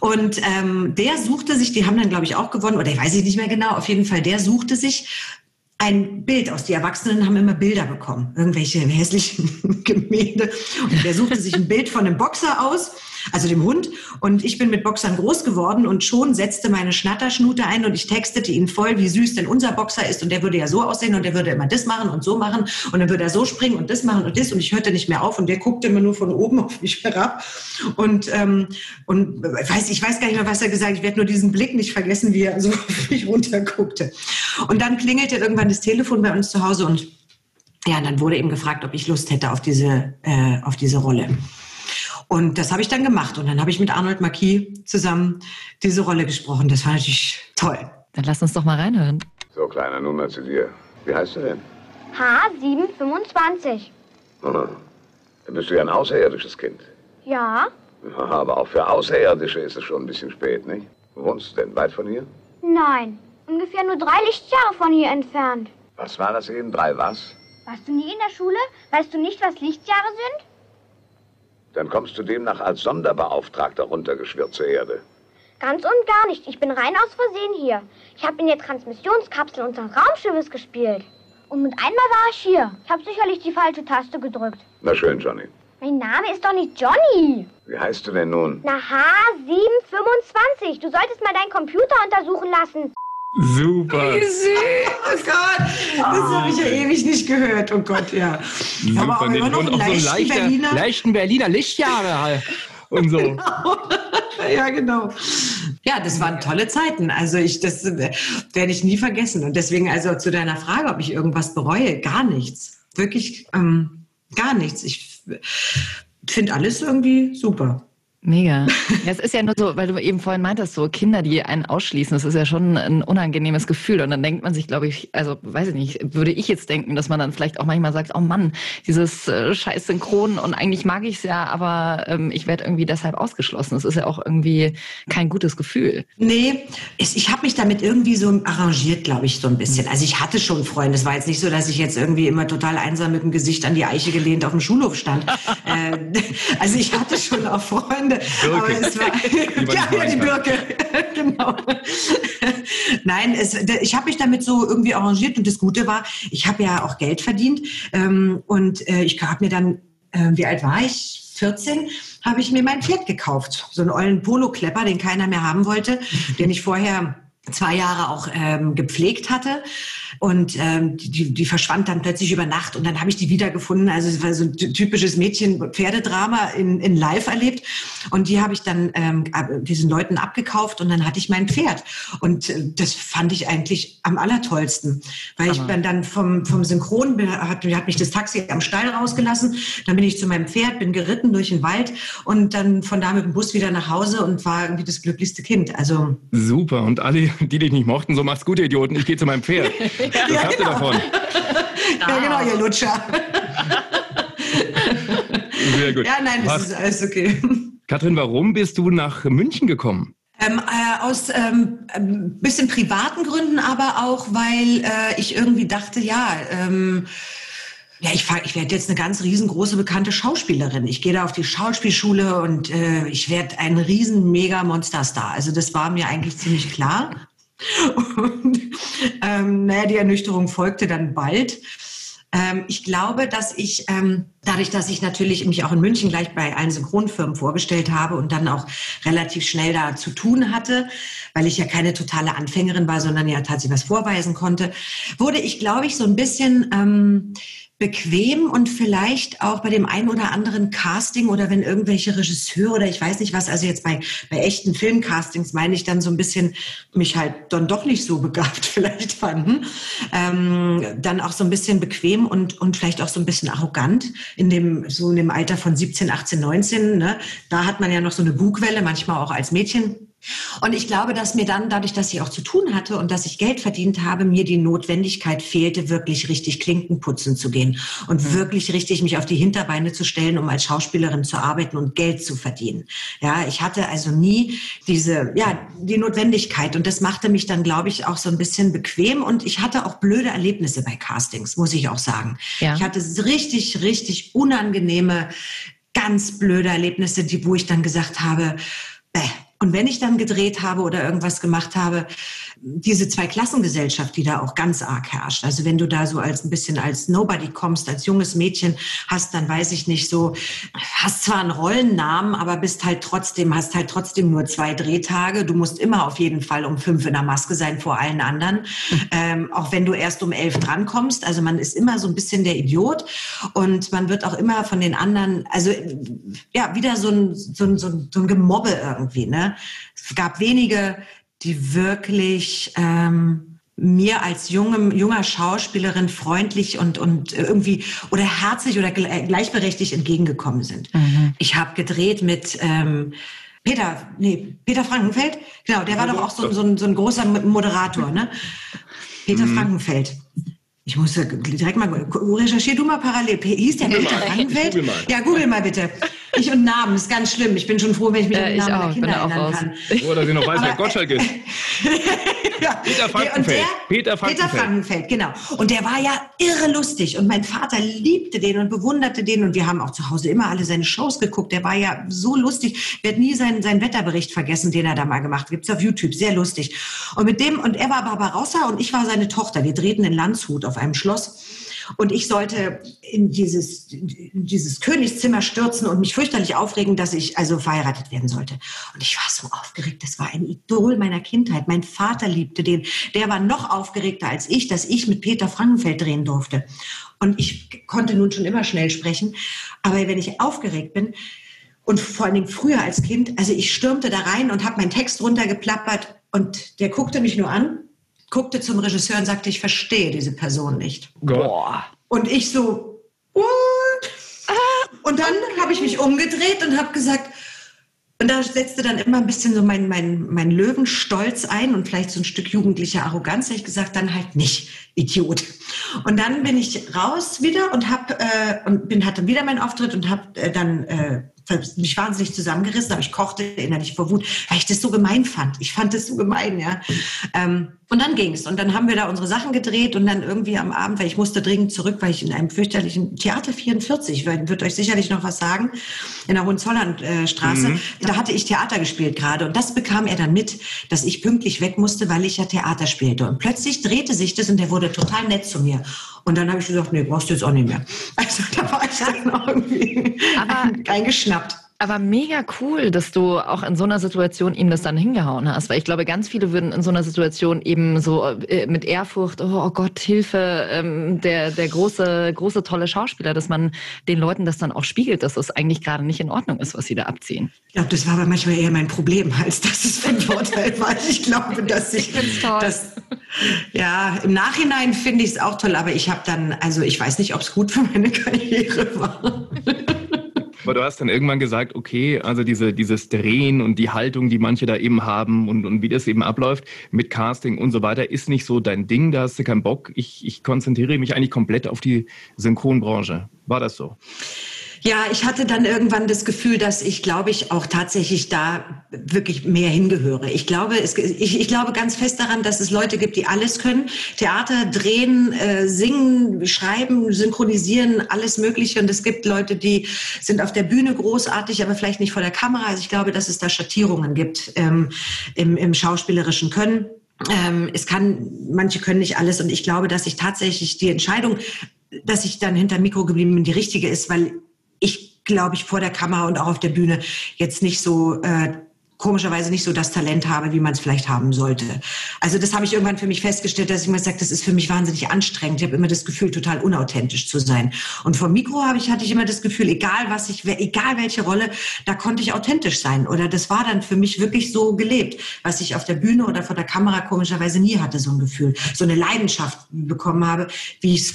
Und ähm, der suchte sich, die haben dann, glaube ich, auch gewonnen, oder ich weiß ich nicht mehr genau, auf jeden Fall, der suchte sich ein Bild aus. Die Erwachsenen haben immer Bilder bekommen, irgendwelche hässlichen Gemälde. Und der suchte sich ein Bild von einem Boxer aus, also dem Hund. Und ich bin mit Boxern groß geworden und schon setzte meine Schnatterschnute ein und ich textete ihn voll, wie süß denn unser Boxer ist. Und der würde ja so aussehen und der würde immer das machen und so machen. Und dann würde er so springen und das machen und das. Und ich hörte nicht mehr auf und der guckte immer nur von oben auf mich herab. Und, ähm, und weiß, ich weiß gar nicht mehr, was er gesagt hat. Ich werde nur diesen Blick nicht vergessen, wie er so auf mich runterguckte. Und dann klingelte irgendwann das Telefon bei uns zu Hause und ja, dann wurde eben gefragt, ob ich Lust hätte auf diese, äh, auf diese Rolle. Und das habe ich dann gemacht. Und dann habe ich mit Arnold Marquis zusammen diese Rolle gesprochen. Das war natürlich toll. Dann lass uns doch mal reinhören. So, Kleiner, nun mal zu dir. Wie heißt du denn? H725. Aha. Dann bist du ja ein außerirdisches Kind. Ja? Aber auch für Außerirdische ist es schon ein bisschen spät, nicht? Wo wohnst du denn? Weit von hier? Nein. Ungefähr nur drei Lichtjahre von hier entfernt. Was war das eben? Drei was? Warst du nie in der Schule? Weißt du nicht, was Lichtjahre sind? Dann kommst du demnach als Sonderbeauftragter runtergeschwirrt zur Erde. Ganz und gar nicht. Ich bin rein aus Versehen hier. Ich habe in der Transmissionskapsel unseres Raumschiffes gespielt. Und mit einmal war ich hier. Ich habe sicherlich die falsche Taste gedrückt. Na schön, Johnny. Mein Name ist doch nicht Johnny. Wie heißt du denn nun? Na, H725. Du solltest mal deinen Computer untersuchen lassen. Super. Wie süß. Oh Gott, das habe ich ja ewig nicht gehört. Oh Gott, ja. Aber auch Super. immer noch Und einen auch so ein leichten leichter, Berliner. leichten Berliner Lichtjahre halt. Und so. Ja, genau. Ja, das waren tolle Zeiten. Also ich, das äh, werde ich nie vergessen. Und deswegen also zu deiner Frage, ob ich irgendwas bereue, gar nichts. Wirklich ähm, gar nichts. Ich finde alles irgendwie super. Mega. Ja, es ist ja nur so, weil du eben vorhin meintest, so Kinder, die einen ausschließen, das ist ja schon ein unangenehmes Gefühl. Und dann denkt man sich, glaube ich, also weiß ich nicht, würde ich jetzt denken, dass man dann vielleicht auch manchmal sagt, oh Mann, dieses äh, scheiß Synchron und eigentlich mag ich es ja, aber ähm, ich werde irgendwie deshalb ausgeschlossen. Das ist ja auch irgendwie kein gutes Gefühl. Nee, ich, ich habe mich damit irgendwie so arrangiert, glaube ich, so ein bisschen. Also ich hatte schon Freunde. Es war jetzt nicht so, dass ich jetzt irgendwie immer total einsam mit dem Gesicht an die Eiche gelehnt auf dem Schulhof stand. äh, also ich hatte schon auch Freunde. Aber es war, ja, ja, die. Birke, genau. Nein, es, ich habe mich damit so irgendwie arrangiert und das Gute war, ich habe ja auch Geld verdient ähm, und äh, ich habe mir dann, äh, wie alt war ich? 14 habe ich mir mein Pferd gekauft. So einen ollen Polo-Klepper, den keiner mehr haben wollte, den ich vorher zwei Jahre auch ähm, gepflegt hatte und ähm, die, die verschwand dann plötzlich über Nacht und dann habe ich die wiedergefunden. Also es war so ein ty- typisches Mädchen-Pferdedrama in, in Live erlebt und die habe ich dann ähm, diesen Leuten abgekauft und dann hatte ich mein Pferd und äh, das fand ich eigentlich am allertollsten, weil ich bin dann vom, vom Synchron bin, hat, hat mich das Taxi am Stall rausgelassen, dann bin ich zu meinem Pferd, bin geritten durch den Wald und dann von da mit dem Bus wieder nach Hause und war irgendwie das glücklichste Kind. Also Super. Und alle, die dich nicht mochten, so macht's gut, Idioten. Ich gehe zu meinem Pferd. Was Ja, habt ihr genau. davon? ja genau, ihr Lutscher. Sehr gut. Ja, nein, das Was- ist alles okay. Katrin, warum bist du nach München gekommen? Ähm, äh, aus ähm, ein bisschen privaten Gründen, aber auch, weil äh, ich irgendwie dachte, ja, ähm, ja, ich, ich werde jetzt eine ganz riesengroße bekannte Schauspielerin. Ich gehe da auf die Schauspielschule und äh, ich werde ein riesen mega Monsterstar. Also das war mir eigentlich ziemlich klar. Und ähm, naja, die Ernüchterung folgte dann bald. Ähm, ich glaube, dass ich, ähm, dadurch, dass ich natürlich mich auch in München gleich bei allen Synchronfirmen vorgestellt habe und dann auch relativ schnell da zu tun hatte, weil ich ja keine totale Anfängerin war, sondern ja tatsächlich was vorweisen konnte, wurde ich, glaube ich, so ein bisschen ähm, bequem und vielleicht auch bei dem einen oder anderen Casting oder wenn irgendwelche Regisseure oder ich weiß nicht was, also jetzt bei, bei echten Filmcastings meine ich dann so ein bisschen mich halt dann doch nicht so begabt vielleicht fanden, ähm, dann auch so ein bisschen bequem und, und vielleicht auch so ein bisschen arrogant in dem, so in dem Alter von 17, 18, 19, ne? da hat man ja noch so eine Bugwelle, manchmal auch als Mädchen. Und ich glaube, dass mir dann, dadurch, dass ich auch zu tun hatte und dass ich Geld verdient habe, mir die Notwendigkeit fehlte, wirklich richtig Klinken putzen zu gehen und wirklich richtig mich auf die Hinterbeine zu stellen, um als Schauspielerin zu arbeiten und Geld zu verdienen. Ja, ich hatte also nie diese, ja, die Notwendigkeit und das machte mich dann, glaube ich, auch so ein bisschen bequem und ich hatte auch blöde Erlebnisse bei Castings, muss ich auch sagen. Ja. Ich hatte richtig, richtig unangenehme, ganz blöde Erlebnisse, die, wo ich dann gesagt habe, bäh. Und wenn ich dann gedreht habe oder irgendwas gemacht habe, diese Zweiklassengesellschaft, die da auch ganz arg herrscht. Also wenn du da so als ein bisschen als Nobody kommst, als junges Mädchen hast, dann weiß ich nicht so, hast zwar einen Rollennamen, aber bist halt trotzdem, hast halt trotzdem nur zwei Drehtage. Du musst immer auf jeden Fall um fünf in der Maske sein vor allen anderen. Ähm, auch wenn du erst um elf drankommst. Also man ist immer so ein bisschen der Idiot und man wird auch immer von den anderen, also ja, wieder so ein, so ein, so ein, so ein Gemobbe irgendwie. Ne? Es gab wenige, die wirklich ähm, mir als junge, junger Schauspielerin freundlich und, und irgendwie oder herzlich oder gle- gleichberechtigt entgegengekommen sind. Ich habe gedreht mit ähm, Peter, nee, Peter Frankenfeld, genau, der war doch auch so, so, ein, so ein großer Moderator, ne? Peter Frankenfeld. Ich muss direkt mal, recherchier du mal parallel. Hieß der Peter Frankenfeld? Google mal. Ja, google mal bitte. Ich und Namen, ist ganz schlimm. Ich bin schon froh, wenn ich mich an Äh, den ich Namen auch, bin Kinder erinnern kann. Oder sie noch weiß, wer Gottschalk ist. ja. Peter Frankenfeld. Der, Peter Frankenfeld. Peter Frankenfeld, genau. Und der war ja irre lustig. Und mein Vater liebte den und bewunderte den. Und wir haben auch zu Hause immer alle seine Shows geguckt. Der war ja so lustig. Ich werde nie seinen, seinen Wetterbericht vergessen, den er da mal gemacht hat. Gibt's auf YouTube. Sehr lustig. Und mit dem, und er war Barbarossa und ich war seine Tochter. Wir drehten in Landshut auf einem Schloss. Und ich sollte in dieses, in dieses Königszimmer stürzen und mich fürchterlich aufregen, dass ich also verheiratet werden sollte. Und ich war so aufgeregt. Das war ein Idol meiner Kindheit. Mein Vater liebte den. Der war noch aufgeregter als ich, dass ich mit Peter Frankenfeld drehen durfte. Und ich konnte nun schon immer schnell sprechen. Aber wenn ich aufgeregt bin, und vor allen Dingen früher als Kind, also ich stürmte da rein und habe meinen Text runtergeplappert und der guckte mich nur an, guckte zum Regisseur und sagte, ich verstehe diese Person nicht. Gott. Und ich so, what? Und dann habe ich mich umgedreht und habe gesagt, und da setzte dann immer ein bisschen so mein, mein, mein Löwenstolz ein und vielleicht so ein Stück jugendliche Arroganz. Da hab ich gesagt, dann halt nicht, Idiot. Und dann bin ich raus wieder und hab, äh, und bin, hatte wieder meinen Auftritt und habe äh, dann äh, mich wahnsinnig zusammengerissen, aber ich kochte innerlich vor Wut, weil ich das so gemein fand. Ich fand das so gemein, ja. Ähm, und dann ging's. Und dann haben wir da unsere Sachen gedreht und dann irgendwie am Abend, weil ich musste dringend zurück, weil ich in einem fürchterlichen Theater 44, wird euch sicherlich noch was sagen, in der Hohenzollernstraße, mhm. da hatte ich Theater gespielt gerade. Und das bekam er dann mit, dass ich pünktlich weg musste, weil ich ja Theater spielte. Und plötzlich drehte sich das und der wurde total nett zu mir. Und dann habe ich gesagt, nee, brauchst du jetzt auch nicht mehr. Also da war ich dann irgendwie Aber eingeschnappt. Aber mega cool, dass du auch in so einer Situation ihm das dann hingehauen hast. Weil ich glaube, ganz viele würden in so einer Situation eben so äh, mit Ehrfurcht, oh, oh Gott, Hilfe, ähm, der, der große, große, tolle Schauspieler, dass man den Leuten das dann auch spiegelt, dass das eigentlich gerade nicht in Ordnung ist, was sie da abziehen. Ich glaube, das war aber manchmal eher mein Problem, als dass es ein Vorteil war. Ich glaube, dass ich, ich toll. Das, ja, im Nachhinein finde ich es auch toll, aber ich habe dann, also ich weiß nicht, ob es gut für meine Karriere war. Aber du hast dann irgendwann gesagt, okay, also diese, dieses Drehen und die Haltung, die manche da eben haben und, und wie das eben abläuft mit Casting und so weiter, ist nicht so dein Ding, da hast du keinen Bock. Ich, ich konzentriere mich eigentlich komplett auf die Synchronbranche. War das so? Ja, ich hatte dann irgendwann das Gefühl, dass ich, glaube ich, auch tatsächlich da wirklich mehr hingehöre. Ich glaube, es, ich, ich glaube ganz fest daran, dass es Leute gibt, die alles können. Theater drehen, äh, singen, schreiben, synchronisieren, alles Mögliche. Und es gibt Leute, die sind auf der Bühne großartig, aber vielleicht nicht vor der Kamera. Also ich glaube, dass es da Schattierungen gibt ähm, im, im schauspielerischen Können. Ähm, es kann, manche können nicht alles. Und ich glaube, dass ich tatsächlich die Entscheidung, dass ich dann hinter Mikro geblieben bin, die richtige ist, weil glaube ich vor der Kamera und auch auf der Bühne jetzt nicht so äh, komischerweise nicht so das Talent habe, wie man es vielleicht haben sollte. Also das habe ich irgendwann für mich festgestellt, dass ich mir sage, das ist für mich wahnsinnig anstrengend. Ich habe immer das Gefühl, total unauthentisch zu sein. Und vom Mikro habe ich hatte ich immer das Gefühl, egal was ich, egal welche Rolle, da konnte ich authentisch sein. Oder das war dann für mich wirklich so gelebt, was ich auf der Bühne oder vor der Kamera komischerweise nie hatte, so ein Gefühl, so eine Leidenschaft bekommen habe, wie ich es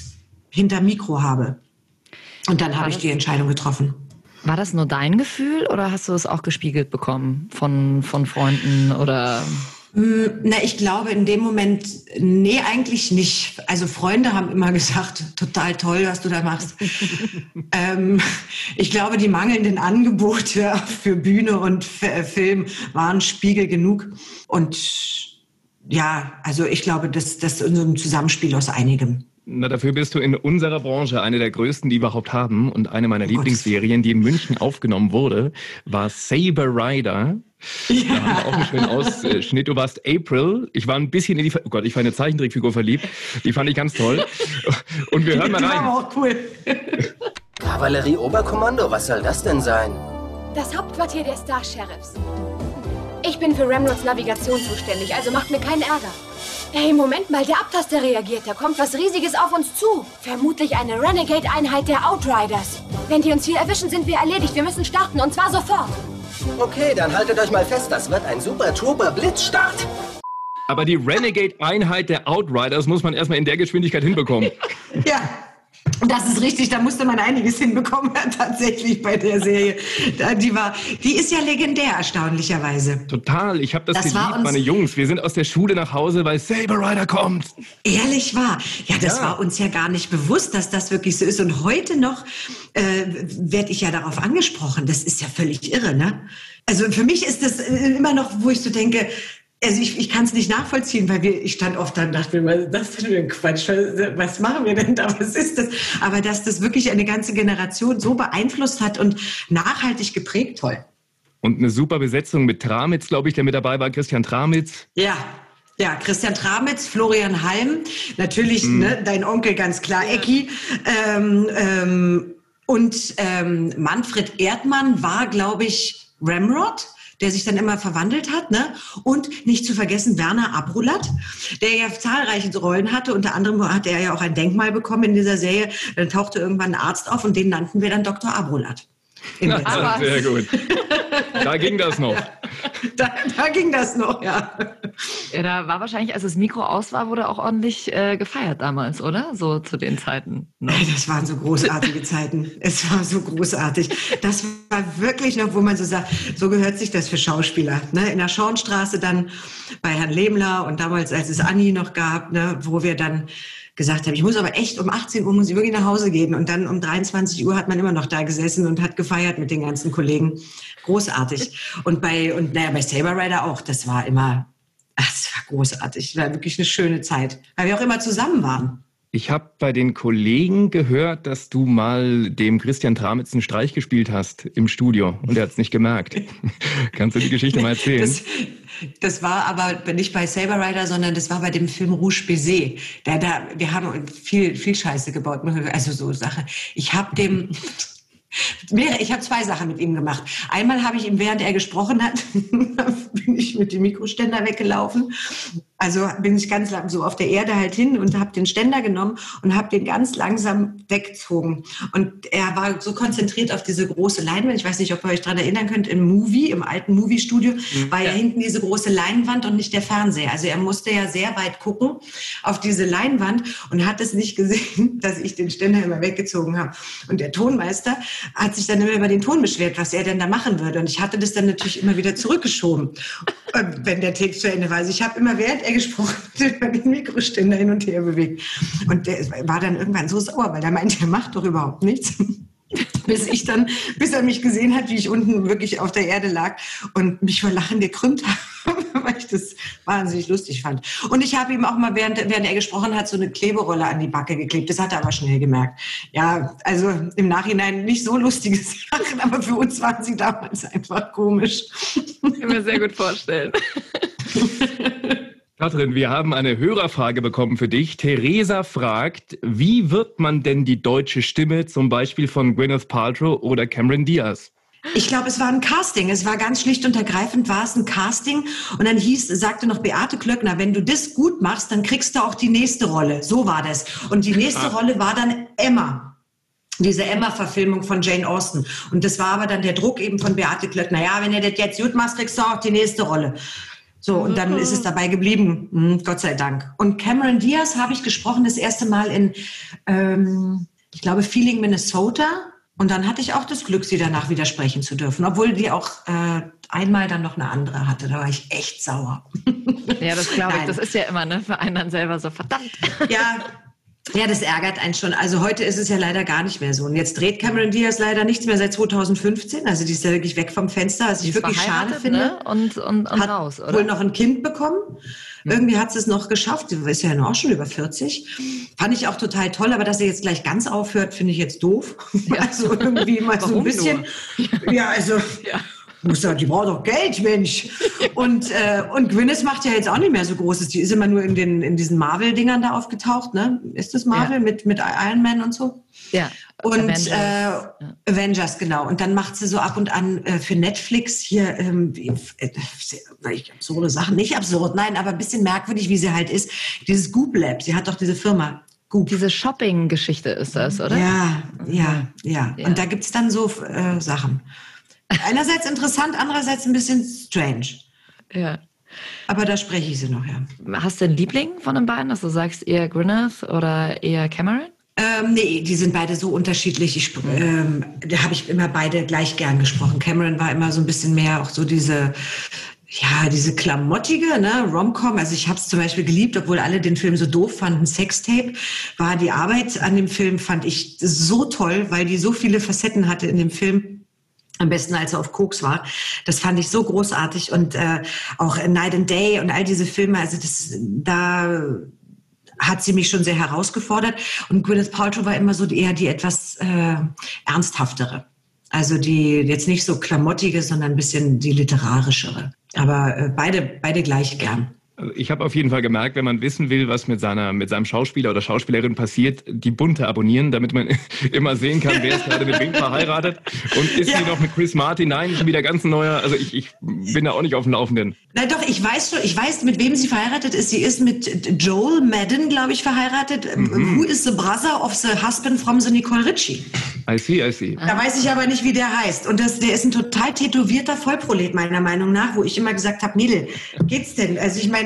hinter Mikro habe. Und dann habe ich die Entscheidung getroffen. War das nur dein Gefühl oder hast du es auch gespiegelt bekommen von, von Freunden oder? Hm, na, ich glaube in dem Moment, nee, eigentlich nicht. Also Freunde haben immer gesagt, total toll, was du da machst. ähm, ich glaube, die mangelnden Angebote für Bühne und Film waren Spiegel genug. Und ja, also ich glaube, das, das ist ein Zusammenspiel aus einigem. Na, dafür bist du in unserer Branche eine der größten, die wir überhaupt haben. Und eine meiner oh Lieblingsserien, die in München aufgenommen wurde, war Saber Rider. Ja. Da haben wir auch einen schönen Ausschnitt. Du warst April. Ich war ein bisschen in die, oh Gott, ich war in eine Zeichentrickfigur verliebt. Die fand ich ganz toll. Und wir hören mal rein. Die war auch cool. Kavallerie-Oberkommando, was soll das denn sein? Das Hauptquartier der Star Sheriffs. Ich bin für Ramrods Navigation zuständig, also macht mir keinen Ärger. Hey, Moment mal, der Abtaster reagiert. Da kommt was Riesiges auf uns zu. Vermutlich eine Renegade-Einheit der Outriders. Wenn die uns hier erwischen, sind wir erledigt. Wir müssen starten, und zwar sofort. Okay, dann haltet euch mal fest. Das wird ein Super Trooper Blitzstart. Aber die Renegade-Einheit der Outriders muss man erstmal in der Geschwindigkeit hinbekommen. ja. Das ist richtig, da musste man einiges hinbekommen tatsächlich bei der Serie. Die war, die ist ja legendär erstaunlicherweise. Total, ich habe das, das geliebt, meine Jungs. Wir sind aus der Schule nach Hause, weil Saber Rider kommt. Ehrlich wahr? Ja, das ja. war uns ja gar nicht bewusst, dass das wirklich so ist. Und heute noch äh, werde ich ja darauf angesprochen. Das ist ja völlig irre, ne? Also für mich ist das äh, immer noch, wo ich so denke, also ich, ich kann es nicht nachvollziehen, weil wir, ich stand oft da und dachte, was ist das denn für ein Quatsch? Was machen wir denn da? Was ist das? Aber dass das wirklich eine ganze Generation so beeinflusst hat und nachhaltig geprägt, toll. Und eine super Besetzung mit Tramitz, glaube ich, der mit dabei war, Christian Tramitz. Ja, ja, Christian Tramitz, Florian Halm, natürlich mm. ne, dein Onkel ganz klar, Ecki. Ähm, ähm, und ähm, Manfred Erdmann war, glaube ich, Ramrod der sich dann immer verwandelt hat. Ne? Und nicht zu vergessen Werner Abrulat, der ja zahlreiche Rollen hatte. Unter anderem hat er ja auch ein Denkmal bekommen in dieser Serie. Dann tauchte irgendwann ein Arzt auf und den nannten wir dann Dr. Abrulat. Na, sehr gut. Da ging das noch. Da, da, ging das noch, ja. Ja, da war wahrscheinlich, als das Mikro aus war, wurde auch ordentlich äh, gefeiert damals, oder? So zu den Zeiten. Noch. Das waren so großartige Zeiten. Es war so großartig. Das war wirklich noch, wo man so sagt, so gehört sich das für Schauspieler. Ne? In der Schornstraße dann bei Herrn Lehmler und damals, als es Anni noch gab, ne, wo wir dann gesagt habe, ich muss aber echt um 18 Uhr muss ich wirklich nach Hause gehen. Und dann um 23 Uhr hat man immer noch da gesessen und hat gefeiert mit den ganzen Kollegen. Großartig. Und bei, und naja, bei Saber Rider auch. Das war immer, ach, das war großartig. Das war wirklich eine schöne Zeit. Weil wir auch immer zusammen waren. Ich habe bei den Kollegen gehört, dass du mal dem Christian Tramitz einen Streich gespielt hast im Studio und er hat es nicht gemerkt. Kannst du die Geschichte mal erzählen? Das, das war aber nicht bei Saber Rider, sondern das war bei dem Film Rouge Baiser. Da, da, wir haben viel, viel Scheiße gebaut, also so Sache. Ich habe dem, ich habe zwei Sachen mit ihm gemacht. Einmal habe ich ihm, während er gesprochen hat, bin ich mit dem Mikroständer weggelaufen also bin ich ganz lang so auf der Erde halt hin und habe den Ständer genommen und habe den ganz langsam weggezogen. Und er war so konzentriert auf diese große Leinwand. Ich weiß nicht, ob ihr euch daran erinnern könnt, im Movie, im alten Movie-Studio, mhm, war ja. ja hinten diese große Leinwand und nicht der Fernseher. Also er musste ja sehr weit gucken auf diese Leinwand und hat es nicht gesehen, dass ich den Ständer immer weggezogen habe. Und der Tonmeister hat sich dann immer über den Ton beschwert, was er denn da machen würde. Und ich hatte das dann natürlich immer wieder zurückgeschoben, wenn der Text zu Ende war. Also ich habe immer, während er gesprochen über den Mikroständer hin und her bewegt. Und der war dann irgendwann so sauer, weil er meinte, er macht doch überhaupt nichts. bis ich dann, bis er mich gesehen hat, wie ich unten wirklich auf der Erde lag und mich vor Lachen gekrümmt habe, weil ich das wahnsinnig lustig fand. Und ich habe ihm auch mal, während, während er gesprochen hat, so eine Kleberolle an die Backe geklebt. Das hat er aber schnell gemerkt. Ja, also im Nachhinein nicht so lustige Sachen, aber für uns waren sie damals einfach komisch. Ich kann mir sehr gut vorstellen. Katrin, wir haben eine Hörerfrage bekommen für dich. Theresa fragt, wie wird man denn die deutsche Stimme zum Beispiel von Gwyneth Paltrow oder Cameron Diaz? Ich glaube, es war ein Casting. Es war ganz schlicht und ergreifend, war es ein Casting. Und dann hieß, sagte noch Beate Klöckner, wenn du das gut machst, dann kriegst du auch die nächste Rolle. So war das. Und die nächste ah. Rolle war dann Emma diese Emma-Verfilmung von Jane Austen. Und das war aber dann der Druck eben von Beate Klöckner. Ja, wenn ihr das jetzt gut machst, kriegst du auch die nächste Rolle. So, und dann ist es dabei geblieben, hm, Gott sei Dank. Und Cameron Diaz habe ich gesprochen das erste Mal in, ähm, ich glaube, Feeling, Minnesota. Und dann hatte ich auch das Glück, sie danach widersprechen zu dürfen, obwohl die auch äh, einmal dann noch eine andere hatte. Da war ich echt sauer. Ja, das glaube ich. Das ist ja immer ne, für einen dann selber so verdammt. Ja, ja, das ärgert einen schon. Also heute ist es ja leider gar nicht mehr so. Und jetzt dreht Cameron Diaz leider nichts mehr seit 2015. Also die ist ja wirklich weg vom Fenster, was ich wirklich schade finde. Ne? Und, und, und hat raus, oder? wohl noch ein Kind bekommen. Hm. Irgendwie hat sie es noch geschafft. Sie ist ja auch schon über 40. Fand ich auch total toll, aber dass sie jetzt gleich ganz aufhört, finde ich jetzt doof. Ja. Also irgendwie mal so ein bisschen. Nur? Ja, also. Ja muss sagen, die braucht doch Geld, Mensch. Und, äh, und Gwyneth macht ja jetzt auch nicht mehr so Großes. Die ist immer nur in, den, in diesen Marvel-Dingern da aufgetaucht, ne? Ist das Marvel ja. mit, mit Iron Man und so? Ja. Und Avengers. Äh, ja. Avengers, genau. Und dann macht sie so ab und an äh, für Netflix hier ähm, äh, absurde Sachen. Nicht absurd, nein, aber ein bisschen merkwürdig, wie sie halt ist. Dieses Goop Lab, sie hat doch diese Firma. Goop. Diese Shopping-Geschichte ist das, oder? Ja, ja, ja. ja. Und da gibt es dann so äh, Sachen. Einerseits interessant, andererseits ein bisschen strange. Ja. Aber da spreche ich sie noch, ja. Hast du einen Liebling von den beiden, dass du sagst eher Gwyneth oder eher Cameron? Ähm, nee, die sind beide so unterschiedlich. Ich, ähm, da habe ich immer beide gleich gern gesprochen. Cameron war immer so ein bisschen mehr auch so diese, ja, diese klamottige, ne, Romcom. Also ich habe es zum Beispiel geliebt, obwohl alle den Film so doof fanden. Sextape war die Arbeit an dem Film, fand ich so toll, weil die so viele Facetten hatte in dem Film. Am besten, als er auf Koks war. Das fand ich so großartig. Und äh, auch Night and Day und all diese Filme, also das, da hat sie mich schon sehr herausgefordert. Und Gwyneth Paltrow war immer so eher die etwas äh, ernsthaftere. Also die jetzt nicht so klamottige, sondern ein bisschen die literarischere. Aber äh, beide, beide gleich gern. Also ich habe auf jeden Fall gemerkt, wenn man wissen will, was mit, seiner, mit seinem Schauspieler oder Schauspielerin passiert, die Bunte abonnieren, damit man immer sehen kann, wer ist gerade mit wem verheiratet und ist ja. sie noch mit Chris Martin? Nein, schon wieder ganz neuer. Also ich, ich bin da auch nicht auf dem Laufenden. Na doch, ich weiß schon, ich weiß, mit wem sie verheiratet ist. Sie ist mit Joel Madden, glaube ich, verheiratet. Mhm. Who is the brother of the husband from the Nicole Ritchie? I see, I see. Da weiß ich aber nicht, wie der heißt. Und das, der ist ein total tätowierter Vollprolet, meiner Meinung nach, wo ich immer gesagt habe, Mädel, geht's denn? Also ich meine,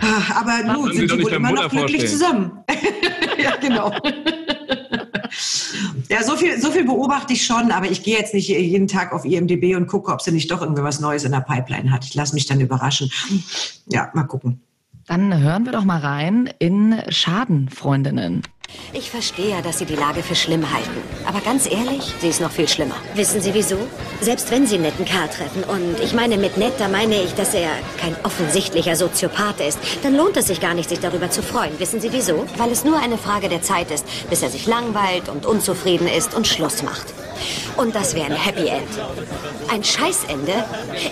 ah, aber nun sind die wohl immer noch glücklich zusammen. ja, genau. Ja, so viel, so viel beobachte ich schon, aber ich gehe jetzt nicht jeden Tag auf IMDb und gucke, ob sie nicht doch irgendwie was Neues in der Pipeline hat. Ich lasse mich dann überraschen. Ja, mal gucken. Dann hören wir doch mal rein in Schadenfreundinnen. Ich verstehe ja, dass Sie die Lage für schlimm halten. Aber ganz ehrlich, sie ist noch viel schlimmer. Wissen Sie wieso? Selbst wenn Sie einen netten Kerl treffen, und ich meine mit nett, da meine ich, dass er kein offensichtlicher Soziopath ist, dann lohnt es sich gar nicht, sich darüber zu freuen. Wissen Sie wieso? Weil es nur eine Frage der Zeit ist, bis er sich langweilt und unzufrieden ist und Schluss macht. Und das wäre ein Happy End. Ein Scheißende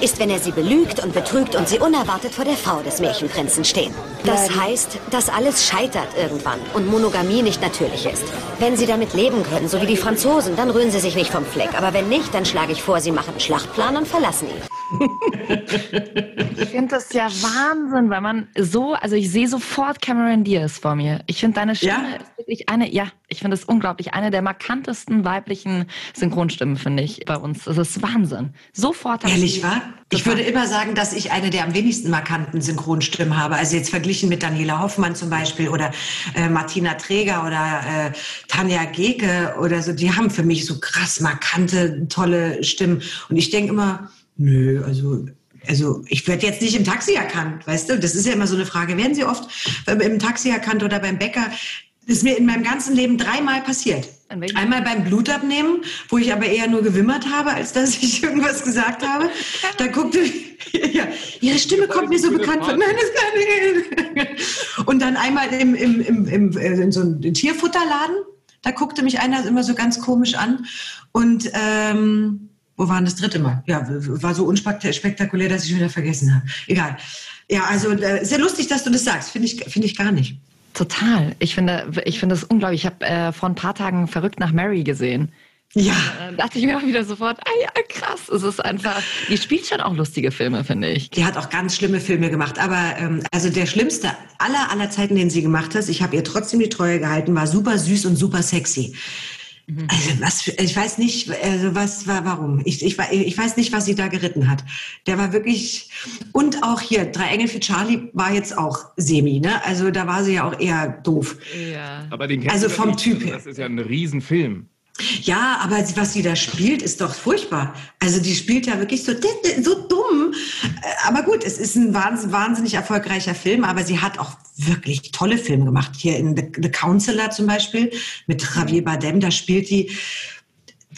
ist, wenn er sie belügt und betrügt und sie unerwartet vor der Frau des Märchenprinzen stehen. Das heißt, dass alles scheitert irgendwann und Monogamie nicht natürlich ist. Wenn sie damit leben können, so wie die Franzosen, dann rühren sie sich nicht vom Fleck. Aber wenn nicht, dann schlage ich vor, sie machen einen Schlachtplan und verlassen ihn. Ich finde das ja Wahnsinn, weil man so, also ich sehe sofort Cameron Diaz vor mir. Ich finde deine Stimme Ja? Wirklich eine, ja, ich finde es unglaublich, eine der markantesten weiblichen Synchronstimmen, finde ich, bei uns. Das ist Wahnsinn. Sofort. Ehrlich, ich- wahr? Ich würde immer sagen, dass ich eine der am wenigsten markanten Synchronstimmen habe. Also jetzt verglichen mit Daniela Hoffmann zum Beispiel oder äh, Martina Träger oder äh, Tanja Geke oder so. Die haben für mich so krass markante, tolle Stimmen. Und ich denke immer, nö, also also ich werde jetzt nicht im Taxi erkannt, weißt du? Das ist ja immer so eine Frage. Werden Sie oft im Taxi erkannt oder beim Bäcker? Das ist mir in meinem ganzen Leben dreimal passiert. Einmal beim Blutabnehmen, wo ich aber eher nur gewimmert habe, als dass ich irgendwas gesagt habe. Da guckte ja, Ihre Stimme kommt mir so bekannt vor. Nein, das kann nicht. Und dann einmal im, im, im, im, äh, in so einem Tierfutterladen. Da guckte mich einer immer so ganz komisch an. Und ähm, wo war denn das dritte Mal? Ja, war so unspektakulär, dass ich wieder vergessen habe. Egal. Ja, also äh, sehr lustig, dass du das sagst. Finde ich, finde ich gar nicht. Total. Ich finde, ich finde es unglaublich. Ich habe äh, vor ein paar Tagen verrückt nach Mary gesehen. Ja. Da dachte ich mir auch wieder sofort, ah ja, krass. Es ist einfach, die spielt schon auch lustige Filme, finde ich. Die hat auch ganz schlimme Filme gemacht. Aber ähm, also der schlimmste aller aller Zeiten, den sie gemacht hat, ich habe ihr trotzdem die Treue gehalten, war super süß und super sexy. Also was für, ich weiß nicht, also was war warum. Ich, ich, ich weiß nicht, was sie da geritten hat. Der war wirklich und auch hier Drei Engel für Charlie war jetzt auch semi, ne? Also da war sie ja auch eher doof. Ja. Aber den kennst Also du vom nicht. Typ her. Das ist ja ein Riesenfilm. Ja, aber was sie da spielt, ist doch furchtbar. Also die spielt ja wirklich so, so dumm. Äh, Aber gut, es ist ein wahnsinnig, wahnsinnig erfolgreicher Film, aber sie hat auch wirklich tolle Filme gemacht. Hier in The, The Counselor zum Beispiel mit Javier Bardem, da spielt die,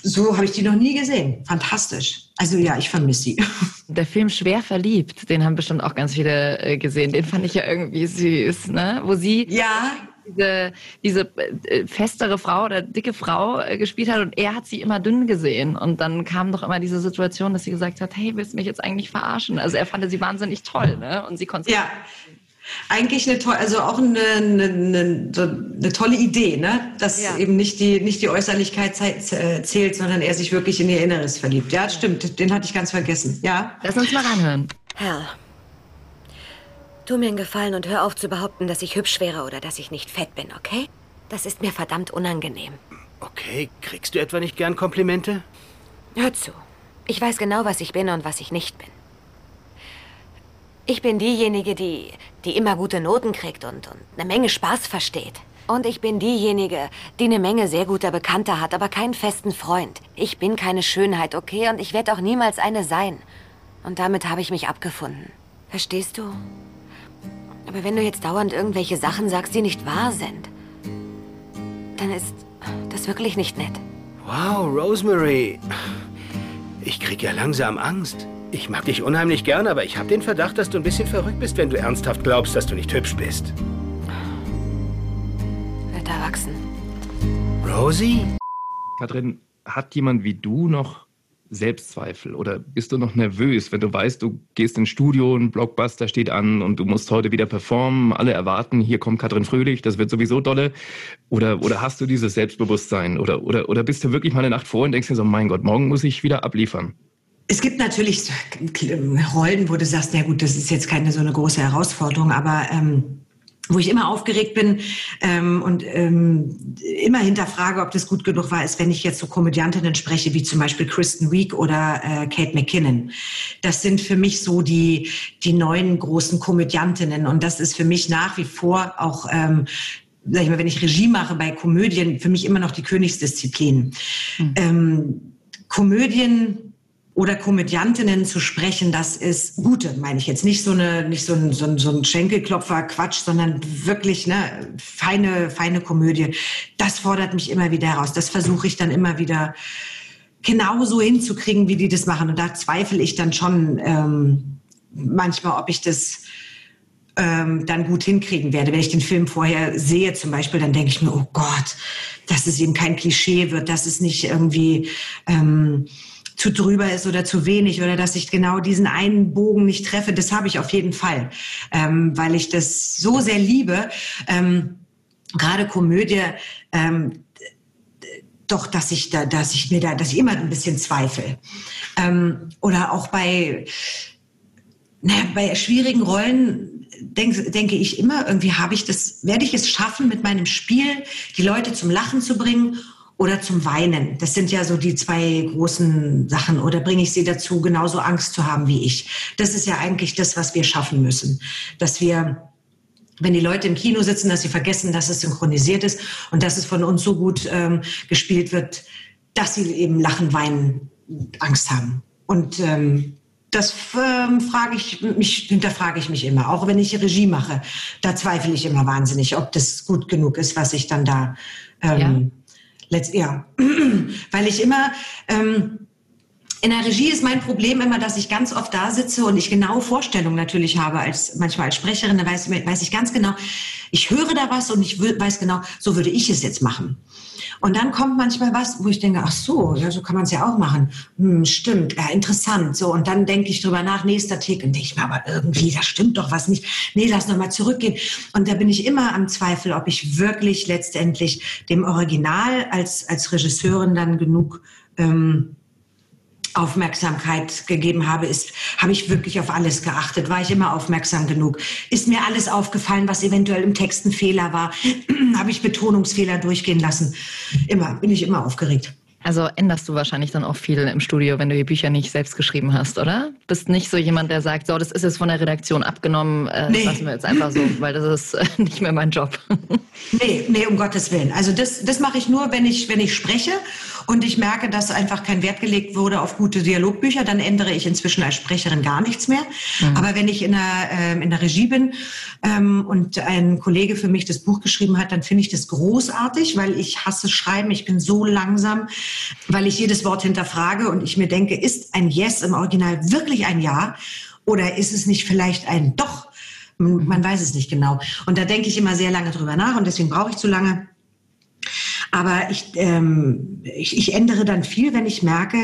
so habe ich die noch nie gesehen. Fantastisch. Also ja, ich vermisse sie. Der Film Schwer verliebt, den haben bestimmt auch ganz viele äh, gesehen. Den fand ich ja irgendwie süß, ne? Wo sie Ja, diese, diese äh, festere Frau oder dicke Frau äh, gespielt hat und er hat sie immer dünn gesehen. Und dann kam doch immer diese Situation, dass sie gesagt hat, hey, willst du mich jetzt eigentlich verarschen? Also er fand sie wahnsinnig toll, ne? Und sie konnte ja. Eigentlich eine tolle, also auch eine, eine, eine, eine tolle Idee, ne? Dass Ja. eben nicht die, nicht die Äußerlichkeit äh, zählt, sondern er sich wirklich in ihr Inneres verliebt. Ja, stimmt. Den hatte ich ganz vergessen. Ja. Lass uns mal ranhören. Hal, tu mir einen Gefallen und hör auf zu behaupten, dass ich hübsch wäre oder dass ich nicht fett bin, okay? Das ist mir verdammt unangenehm. Okay, kriegst du etwa nicht gern Komplimente? Hör zu. Ich weiß genau, was ich bin und was ich nicht bin. Ich bin diejenige, die, die immer gute Noten kriegt und, und eine Menge Spaß versteht. Und ich bin diejenige, die eine Menge sehr guter Bekannter hat, aber keinen festen Freund. Ich bin keine Schönheit, okay? Und ich werde auch niemals eine sein. Und damit habe ich mich abgefunden. Verstehst du? Aber wenn du jetzt dauernd irgendwelche Sachen sagst, die nicht wahr sind, dann ist das wirklich nicht nett. Wow, Rosemary. Ich krieg ja langsam Angst. Ich mag dich unheimlich gern, aber ich habe den Verdacht, dass du ein bisschen verrückt bist, wenn du ernsthaft glaubst, dass du nicht hübsch bist. Wird erwachsen. Rosie? Katrin, hat jemand wie du noch Selbstzweifel oder bist du noch nervös, wenn du weißt, du gehst ins Studio, ein Blockbuster steht an und du musst heute wieder performen, alle erwarten, hier kommt Katrin Fröhlich, das wird sowieso dolle. Oder, oder hast du dieses Selbstbewusstsein oder, oder, oder bist du wirklich mal eine Nacht vor und denkst dir so, mein Gott, morgen muss ich wieder abliefern? Es gibt natürlich Rollen, wo du sagst, na gut, das ist jetzt keine so eine große Herausforderung, aber ähm, wo ich immer aufgeregt bin ähm, und ähm, immer hinterfrage, ob das gut genug war, ist, wenn ich jetzt so Komödiantinnen spreche, wie zum Beispiel Kristen Wiig oder äh, Kate McKinnon. Das sind für mich so die, die neuen großen Komödiantinnen und das ist für mich nach wie vor auch ähm, sag ich mal, wenn ich Regie mache bei Komödien, für mich immer noch die Königsdisziplin. Ähm, Komödien oder Komödiantinnen zu sprechen, das ist gute, meine ich jetzt nicht so eine, nicht so ein, so ein, so ein Schenkelklopfer Quatsch, sondern wirklich ne feine, feine Komödie. Das fordert mich immer wieder heraus. Das versuche ich dann immer wieder genauso hinzukriegen, wie die das machen. Und da zweifle ich dann schon ähm, manchmal, ob ich das ähm, dann gut hinkriegen werde. Wenn ich den Film vorher sehe zum Beispiel, dann denke ich mir, oh Gott, dass es eben kein Klischee wird, dass es nicht irgendwie ähm, zu drüber ist oder zu wenig oder dass ich genau diesen einen Bogen nicht treffe. Das habe ich auf jeden Fall, ähm, weil ich das so sehr liebe. Ähm, Gerade Komödie, ähm, doch, dass ich da, dass ich mir da, dass ich immer ein bisschen zweifle. Ähm, oder auch bei, naja, bei schwierigen Rollen denk, denke ich immer, irgendwie habe ich das, werde ich es schaffen, mit meinem Spiel die Leute zum Lachen zu bringen oder zum Weinen. Das sind ja so die zwei großen Sachen. Oder bringe ich sie dazu, genauso Angst zu haben wie ich? Das ist ja eigentlich das, was wir schaffen müssen. Dass wir, wenn die Leute im Kino sitzen, dass sie vergessen, dass es synchronisiert ist und dass es von uns so gut ähm, gespielt wird, dass sie eben lachen, weinen, Angst haben. Und ähm, das ähm, frage ich mich, hinterfrage ich mich immer. Auch wenn ich Regie mache, da zweifle ich immer wahnsinnig, ob das gut genug ist, was ich dann da ähm, ja letzt, ja, weil ich immer, ähm, in der Regie ist mein Problem immer, dass ich ganz oft da sitze und ich genaue Vorstellungen natürlich habe, als manchmal als Sprecherin, da weiß, weiß ich ganz genau, ich höre da was und ich weiß genau, so würde ich es jetzt machen. Und dann kommt manchmal was, wo ich denke, ach so, ja, so kann man es ja auch machen. Hm, stimmt, ja, interessant. So, und dann denke ich drüber nach, nächster Tick, und denke ich mir, aber irgendwie, da stimmt doch was nicht. Nee, lass noch mal zurückgehen. Und da bin ich immer am Zweifel, ob ich wirklich letztendlich dem Original als, als Regisseurin dann genug ähm, Aufmerksamkeit gegeben habe, ist, habe ich wirklich auf alles geachtet? War ich immer aufmerksam genug? Ist mir alles aufgefallen, was eventuell im Text ein Fehler war? habe ich Betonungsfehler durchgehen lassen? Immer, bin ich immer aufgeregt. Also änderst du wahrscheinlich dann auch viel im Studio, wenn du die Bücher nicht selbst geschrieben hast, oder? Bist nicht so jemand, der sagt, so, das ist jetzt von der Redaktion abgenommen, äh, nee. das lassen wir jetzt einfach so, weil das ist äh, nicht mehr mein Job. nee, nee, um Gottes Willen. Also das, das mache ich nur, wenn ich, wenn ich spreche und ich merke, dass einfach kein Wert gelegt wurde auf gute Dialogbücher, dann ändere ich inzwischen als Sprecherin gar nichts mehr. Mhm. Aber wenn ich in der, äh, in der Regie bin ähm, und ein Kollege für mich das Buch geschrieben hat, dann finde ich das großartig, weil ich hasse Schreiben. Ich bin so langsam, weil ich jedes Wort hinterfrage und ich mir denke, ist ein Yes im Original wirklich ein Ja oder ist es nicht vielleicht ein Doch? Man weiß es nicht genau. Und da denke ich immer sehr lange drüber nach und deswegen brauche ich zu lange. Aber ich, ähm, ich, ich ändere dann viel, wenn ich merke,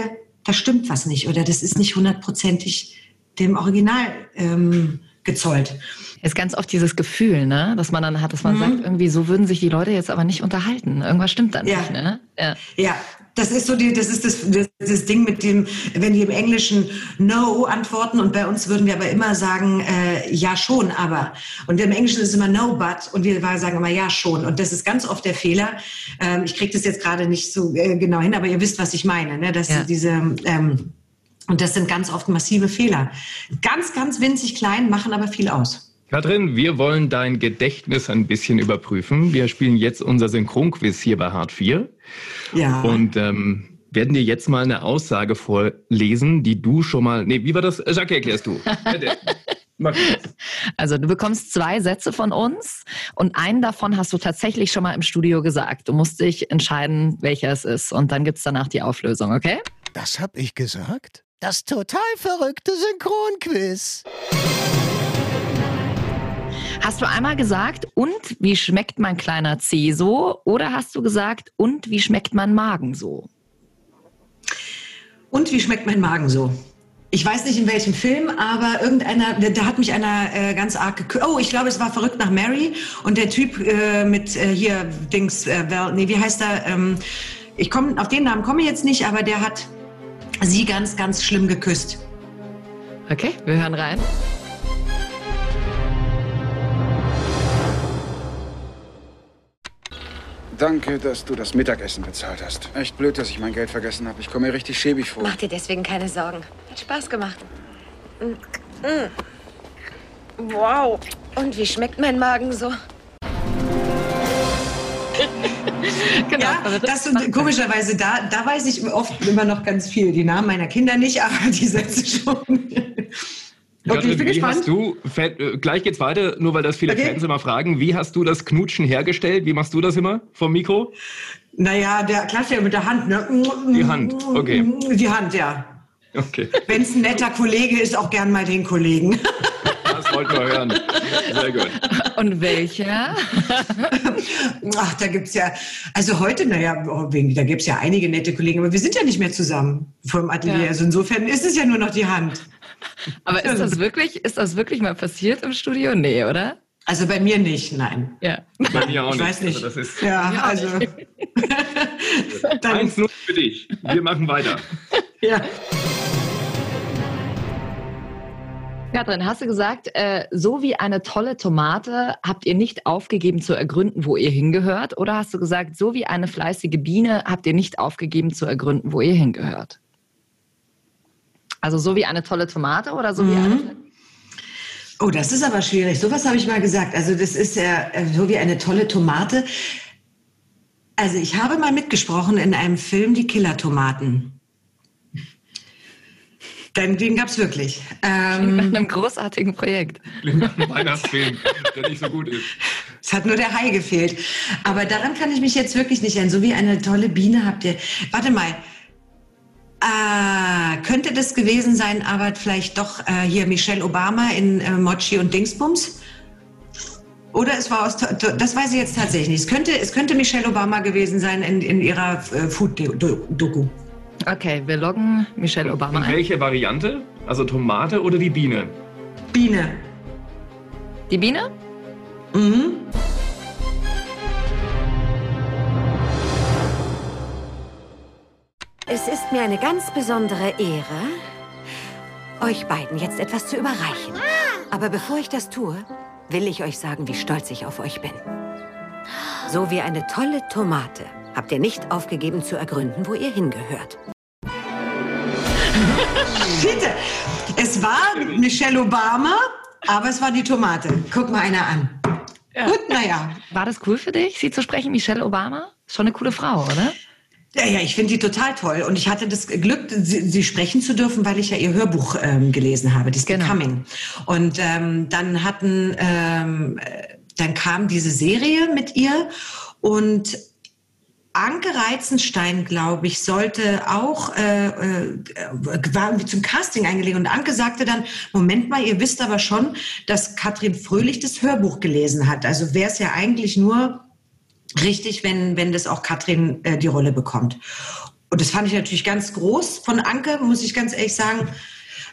da stimmt was nicht oder das ist nicht hundertprozentig dem Original ähm, gezollt. Ist ganz oft dieses Gefühl, ne, dass man dann hat, dass man mhm. sagt, irgendwie so würden sich die Leute jetzt aber nicht unterhalten. Irgendwas stimmt dann ja. nicht, ne? Ja. ja, das ist so die, das ist das, das, das, Ding mit dem, wenn die im Englischen No antworten und bei uns würden wir aber immer sagen, äh, ja schon, aber. Und im Englischen ist es immer No but und wir sagen immer ja schon. Und das ist ganz oft der Fehler. Ähm, ich kriege das jetzt gerade nicht so äh, genau hin, aber ihr wisst, was ich meine, ne? dass ja. diese ähm, und das sind ganz oft massive Fehler. Ganz, ganz winzig klein, machen aber viel aus. Katrin, wir wollen dein Gedächtnis ein bisschen überprüfen. Wir spielen jetzt unser Synchronquiz hier bei Hart 4. Ja. Und ähm, werden dir jetzt mal eine Aussage vorlesen, die du schon mal. Nee, wie war das? Jacques, erklärst du. Also du bekommst zwei Sätze von uns und einen davon hast du tatsächlich schon mal im Studio gesagt. Du musst dich entscheiden, welcher es ist und dann gibt es danach die Auflösung, okay? Das hab ich gesagt? Das total verrückte Synchronquiz. Hast du einmal gesagt, und wie schmeckt mein kleiner C so? Oder hast du gesagt, und wie schmeckt mein Magen so? Und wie schmeckt mein Magen so? Ich weiß nicht in welchem Film, aber irgendeiner, da hat mich einer äh, ganz arg geküsst. Oh, ich glaube, es war verrückt nach Mary und der Typ äh, mit äh, hier Dings, äh, nee, wie heißt er? Ähm, ich komme auf den Namen komme ich jetzt nicht, aber der hat sie ganz, ganz schlimm geküsst. Okay, wir hören rein. Danke, dass du das Mittagessen bezahlt hast. Echt blöd, dass ich mein Geld vergessen habe. Ich komme mir richtig schäbig vor. Mach dir deswegen keine Sorgen. Hat Spaß gemacht. Mm. Mm. Wow. Und wie schmeckt mein Magen so? Genau, ja, das und komischerweise, da, da weiß ich oft immer noch ganz viel. Die Namen meiner Kinder nicht, aber die Sätze schon. Okay, ich bin wie gespannt. Hast du, äh, gleich geht's weiter, nur weil das viele okay. Fans immer fragen. Wie hast du das Knutschen hergestellt? Wie machst du das immer vom Mikro? Naja, der Klassiker mit der Hand, ne? Die Hand, okay. Die Hand, ja. Okay. Wenn es ein netter Kollege ist, auch gern mal den Kollegen. Das wollten wir hören. Sehr gut. Und welcher? Ach, da gibt es ja, also heute, naja, oh, da gibt es ja einige nette Kollegen, aber wir sind ja nicht mehr zusammen vom Atelier. Ja. Also insofern ist es ja nur noch die Hand. Aber ist das wirklich, ist das wirklich mal passiert im Studio? Nee, oder? Also bei mir nicht, nein. Ja. Bei mir auch ich nicht. weiß nicht. Also das ist ja, also. 1-0 für dich. Wir machen weiter. Ja. Katrin, hast du gesagt, äh, so wie eine tolle Tomate habt ihr nicht aufgegeben zu ergründen, wo ihr hingehört? Oder hast du gesagt, so wie eine fleißige Biene habt ihr nicht aufgegeben zu ergründen, wo ihr hingehört? Also so wie eine tolle Tomate oder so mhm. wie eine... Oh, das ist aber schwierig. Sowas habe ich mal gesagt. Also das ist ja äh, so wie eine tolle Tomate. Also ich habe mal mitgesprochen in einem Film Die Killer-Tomaten. Den, den gab es wirklich. Ähm, nach einem großartigen Projekt. Nach einem Weihnachtsfilm, der nicht so gut ist. Es hat nur der Hai gefehlt. Aber daran kann ich mich jetzt wirklich nicht erinnern. So wie eine tolle Biene habt ihr. Warte mal. Ah, könnte das gewesen sein, aber vielleicht doch äh, hier Michelle Obama in äh, Mochi und Dingsbums? Oder es war aus, das weiß ich jetzt tatsächlich nicht. Es könnte, es könnte Michelle Obama gewesen sein in, in ihrer äh, Food-Doku. Okay, wir loggen Michelle Obama ein. Welche Variante? Also Tomate oder die Biene? Biene. Die Biene? Mhm. Es ist mir eine ganz besondere Ehre, euch beiden jetzt etwas zu überreichen. Aber bevor ich das tue, will ich euch sagen, wie stolz ich auf euch bin. So wie eine tolle Tomate habt ihr nicht aufgegeben zu ergründen, wo ihr hingehört. Bitte, es war Michelle Obama, aber es war die Tomate. Guck mal einer an. Ja. Gut, naja. War das cool für dich, sie zu sprechen, Michelle Obama? Schon eine coole Frau, oder? Ja, ja, ich finde die total toll. Und ich hatte das Glück, sie, sie sprechen zu dürfen, weil ich ja ihr Hörbuch ähm, gelesen habe, das genau. Becoming. Und ähm, dann hatten, ähm, dann kam diese Serie mit ihr und Anke Reizenstein, glaube ich, sollte auch, äh, äh, war irgendwie zum Casting eingelegt. Und Anke sagte dann, Moment mal, ihr wisst aber schon, dass Katrin Fröhlich das Hörbuch gelesen hat. Also wäre es ja eigentlich nur richtig, wenn, wenn das auch Katrin äh, die Rolle bekommt. Und das fand ich natürlich ganz groß von Anke, muss ich ganz ehrlich sagen.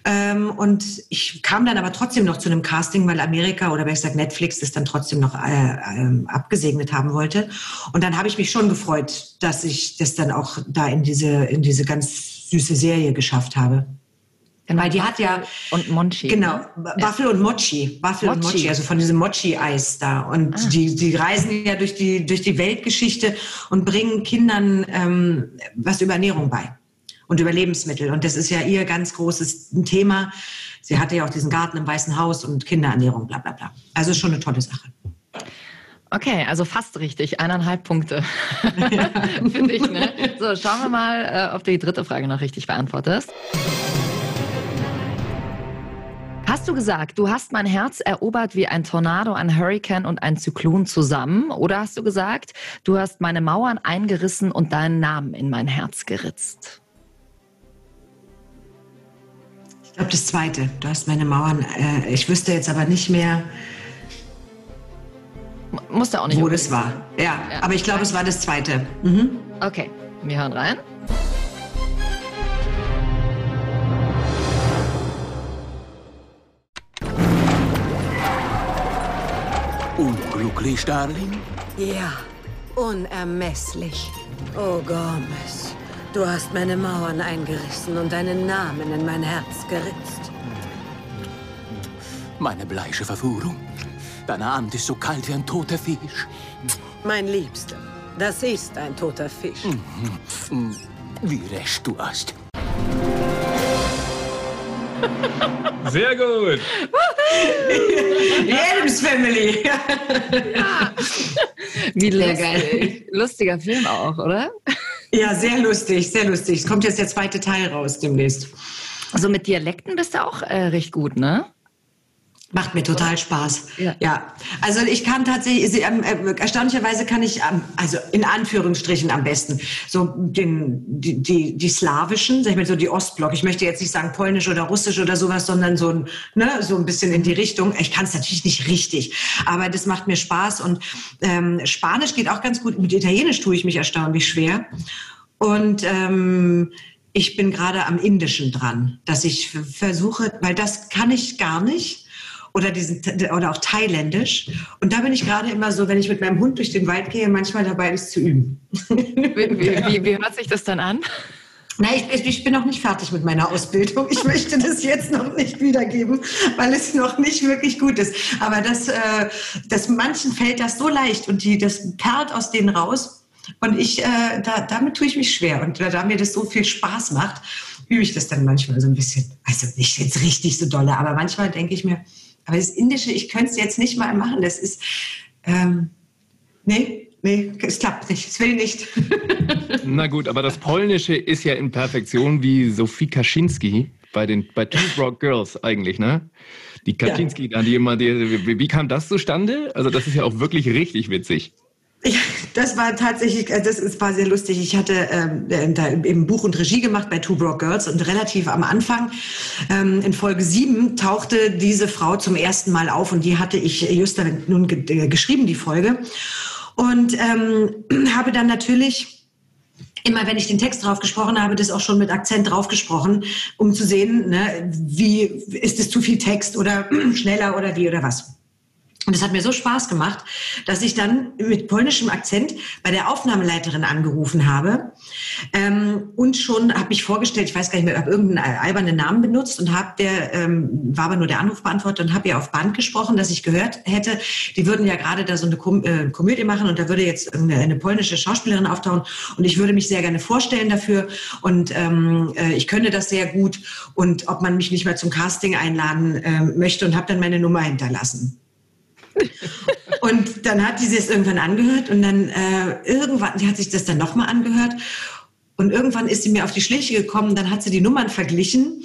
Ähm, und ich kam dann aber trotzdem noch zu einem Casting, weil Amerika oder besser gesagt Netflix das dann trotzdem noch äh, äh, abgesegnet haben wollte. Und dann habe ich mich schon gefreut, dass ich das dann auch da in diese, in diese ganz süße Serie geschafft habe. Genau, Weil die hat ja und Monchi. Genau, ne? Waffel und Mochi, Waffel Mochi. und Mochi, also von diesem Mochi-Eis da. Und ah. die, die reisen ja durch die durch die Weltgeschichte und bringen Kindern ähm, was über Ernährung bei und über Lebensmittel. Und das ist ja ihr ganz großes Thema. Sie hatte ja auch diesen Garten im Weißen Haus und Kinderernährung, bla bla bla. Also schon eine tolle Sache. Okay, also fast richtig. Eineinhalb Punkte. Ja. Finde ich, ne? So, schauen wir mal, äh, ob du die dritte Frage noch richtig beantwortest. Hast du gesagt, du hast mein Herz erobert wie ein Tornado, ein Hurricane und ein Zyklon zusammen? Oder hast du gesagt, du hast meine Mauern eingerissen und deinen Namen in mein Herz geritzt? Ich glaube, das zweite. Du hast meine Mauern. Äh, ich wüsste jetzt aber nicht mehr. Musste auch nicht. Wo das war. Ja, ja, aber ich glaube, es war das zweite. Mhm. Okay, wir hören rein. Unglücklich, Darling? Ja, unermesslich. Oh, Gomez. Du hast meine Mauern eingerissen und deinen Namen in mein Herz geritzt. Meine bleiche Verführung. Deine Hand ist so kalt wie ein toter Fisch. Mein Liebster, das ist ein toter Fisch. Mhm. Wie recht du hast. Sehr gut. Adams Family. ja. Wie sehr geil. Lustiger Film auch, oder? Ja, sehr lustig, sehr lustig. Es kommt jetzt der zweite Teil raus demnächst. Also mit Dialekten bist du auch äh, recht gut, ne? Macht mir total Spaß. Ja. ja. Also ich kann tatsächlich, ähm, äh, erstaunlicherweise kann ich, also in Anführungsstrichen am besten, so den, die, die, die slawischen, sag ich mal so die Ostblock. Ich möchte jetzt nicht sagen polnisch oder russisch oder sowas, sondern so ein, ne, so ein bisschen in die Richtung. Ich kann es natürlich nicht richtig, aber das macht mir Spaß. Und ähm, Spanisch geht auch ganz gut. Mit Italienisch tue ich mich erstaunlich schwer. Und ähm, ich bin gerade am Indischen dran, dass ich versuche, weil das kann ich gar nicht oder diesen oder auch thailändisch. Und da bin ich gerade immer so, wenn ich mit meinem Hund durch den Wald gehe, manchmal dabei, das zu üben. Wie, wie, wie hört sich das dann an? Na, ich, ich, bin noch nicht fertig mit meiner Ausbildung. Ich möchte das jetzt noch nicht wiedergeben, weil es noch nicht wirklich gut ist. Aber das, äh, das manchen fällt das so leicht und die, das perlt aus denen raus. Und ich, äh, da, damit tue ich mich schwer. Und da mir das so viel Spaß macht, übe ich das dann manchmal so ein bisschen. Also nicht jetzt richtig so dolle, aber manchmal denke ich mir, aber das Indische, ich könnte es jetzt nicht mal machen. Das ist, ähm, nee, nee, es klappt nicht. Es will nicht. Na gut, aber das Polnische ist ja in Perfektion wie Sophie Kaczynski bei den bei Two Broke Girls eigentlich, ne? Die Kaczynski, ja. die immer, die, wie, wie kam das zustande? Also das ist ja auch wirklich richtig witzig. Ja, das war tatsächlich, äh, das war sehr lustig. Ich hatte ähm, äh, da im Buch und Regie gemacht bei Two Broke Girls und relativ am Anfang, ähm, in Folge 7, tauchte diese Frau zum ersten Mal auf und die hatte ich just dann nun ge geschrieben, die Folge. Und ähm, habe dann natürlich immer wenn ich den Text drauf gesprochen habe, das auch schon mit Akzent drauf gesprochen, um zu sehen, ne, wie ist es zu viel Text oder schneller oder wie oder was. Und es hat mir so Spaß gemacht, dass ich dann mit polnischem Akzent bei der Aufnahmeleiterin angerufen habe ähm, und schon habe mich vorgestellt, ich weiß gar nicht mehr, habe irgendeinen albernen Namen benutzt und habe der ähm, war aber nur der Anrufbeantworter und habe ihr auf Band gesprochen, dass ich gehört hätte, die würden ja gerade da so eine Kom äh, Komödie machen und da würde jetzt eine, eine, polnische Schauspielerin auftauchen und ich würde mich sehr gerne vorstellen dafür und ähm, äh, ich könnte das sehr gut und ob man mich nicht mehr zum Casting einladen äh, möchte und habe dann meine Nummer hinterlassen. Und dann hat sie es irgendwann angehört und dann äh, irgendwann, die hat sich das dann nochmal angehört und irgendwann ist sie mir auf die Schliche gekommen, dann hat sie die Nummern verglichen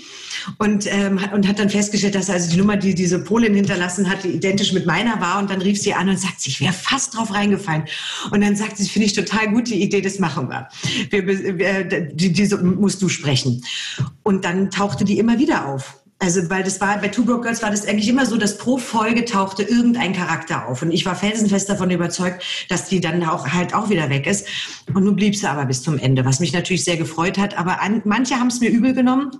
und, ähm, hat, und hat dann festgestellt, dass also die Nummer, die diese Polin hinterlassen hat, die identisch mit meiner war. Und dann rief sie an und sagt, ich wäre fast drauf reingefallen. Und dann sagt sie, finde ich total gute Idee, das machen wir. wir, wir die, diese musst du sprechen. Und dann tauchte die immer wieder auf. Also, weil das war, bei Two Broke Girls war das eigentlich immer so, dass pro Folge tauchte irgendein Charakter auf. Und ich war felsenfest davon überzeugt, dass die dann auch halt auch wieder weg ist. Und nun blieb sie aber bis zum Ende, was mich natürlich sehr gefreut hat. Aber an, manche haben es mir übel genommen.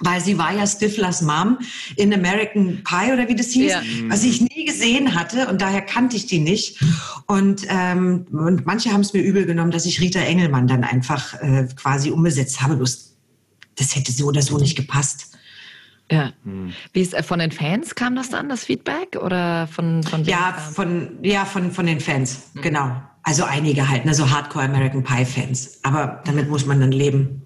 Weil sie war ja Stiflers Mom in American Pie oder wie das hieß, ja. was ich nie gesehen hatte und daher kannte ich die nicht. Und, ähm, und manche haben es mir übel genommen, dass ich Rita Engelmann dann einfach äh, quasi umgesetzt habe. Bloß das hätte so oder so nicht gepasst. Ja. Hm. Wie ist äh, von den Fans kam das dann, das Feedback? Oder von, von Ja, von, ja von, von den Fans, mhm. genau. Also einige halt, ne, so Hardcore American Pie Fans. Aber damit muss man dann leben.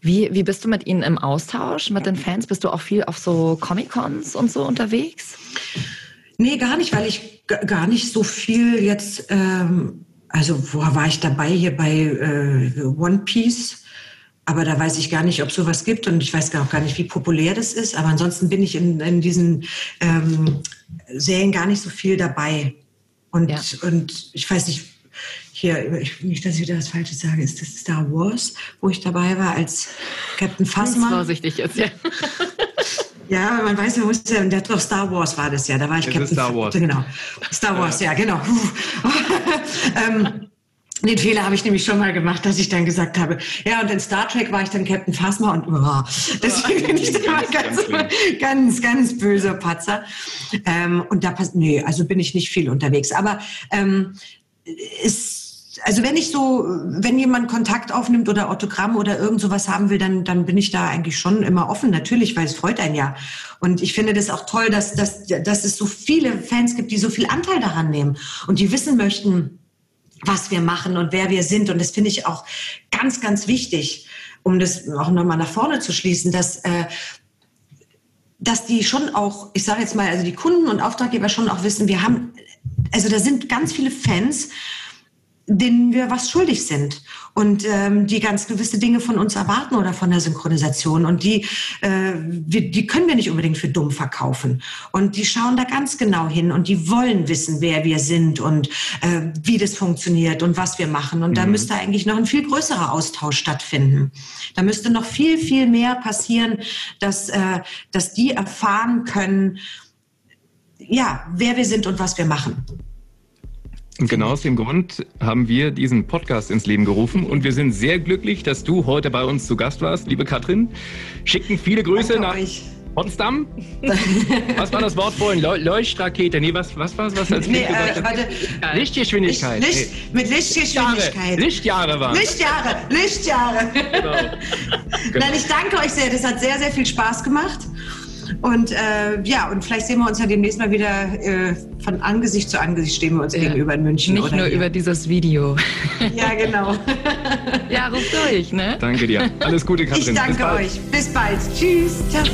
Wie, wie bist du mit ihnen im Austausch, mit den Fans? Bist du auch viel auf so Comic-Cons und so unterwegs? Nee, gar nicht, weil ich gar nicht so viel jetzt, ähm, also wo war ich dabei hier bei äh, One Piece? Aber da weiß ich gar nicht, ob sowas gibt und ich weiß auch gar nicht, wie populär das ist. Aber ansonsten bin ich in, in diesen ähm, Serien gar nicht so viel dabei. Und, ja. und ich weiß nicht, hier, ich, nicht, dass ich wieder das Falsche sage, ist das Star Wars, wo ich dabei war als Captain Phasma? vorsichtig jetzt, ja. Ja, man weiß, man muss ja, der doch Star Wars war das ja, da war ich es Captain. Star Wars. Genau. Star Wars, ja, ja genau. ähm, den Fehler habe ich nämlich schon mal gemacht, dass ich dann gesagt habe, ja, und in Star Trek war ich dann Captain Phasma und oh, deswegen bin ich da mal ganz, ganz, ganz böser Patzer. Ähm, und da passt, nee, also bin ich nicht viel unterwegs. Aber ähm, ist, also wenn ich so, wenn jemand Kontakt aufnimmt oder Autogramm oder irgend sowas haben will, dann, dann bin ich da eigentlich schon immer offen, natürlich, weil es freut einen ja. Und ich finde das auch toll, dass, dass, dass es so viele Fans gibt, die so viel Anteil daran nehmen und die wissen möchten, was wir machen und wer wir sind. Und das finde ich auch ganz, ganz wichtig, um das auch nochmal nach vorne zu schließen, dass äh, dass die schon auch, ich sage jetzt mal, also die Kunden und Auftraggeber schon auch wissen, wir haben, also da sind ganz viele Fans, denen wir was schuldig sind und ähm, die ganz gewisse Dinge von uns erwarten oder von der Synchronisation und die, äh, wir, die können wir nicht unbedingt für dumm verkaufen und die schauen da ganz genau hin und die wollen wissen, wer wir sind und äh, wie das funktioniert und was wir machen und da Mhm. müsste eigentlich noch ein viel größerer Austausch stattfinden. Da müsste noch viel, viel mehr passieren, dass, äh, dass die erfahren können, ja, wer wir sind und was wir machen. Und genau aus dem Grund haben wir diesen Podcast ins Leben gerufen und wir sind sehr glücklich, dass du heute bei uns zu Gast warst, liebe Katrin. Schicken viele Grüße nach Potsdam. was war das Wort vorhin? Leu Leuchtrakete. Nee, was, was war es, was als Nee, äh, warte. Lichtgeschwindigkeit. Licht, Licht, mit Lichtgeschwindigkeit. Lichtjahre waren. Lichtjahre, Lichtjahre. Genau. Nein, ich danke euch sehr. Das hat sehr, sehr viel Spaß gemacht. Und äh, ja, und vielleicht sehen wir uns ja demnächst mal wieder äh, von Angesicht zu Angesicht stehen wir uns gegenüber in München. Nicht oder nur hier. über dieses Video. Ja, genau. ja, ruf durch, ne? Danke dir. Alles Gute, Katrin. Ich Bis danke bald. euch. Bis bald. Tschüss. Ciao.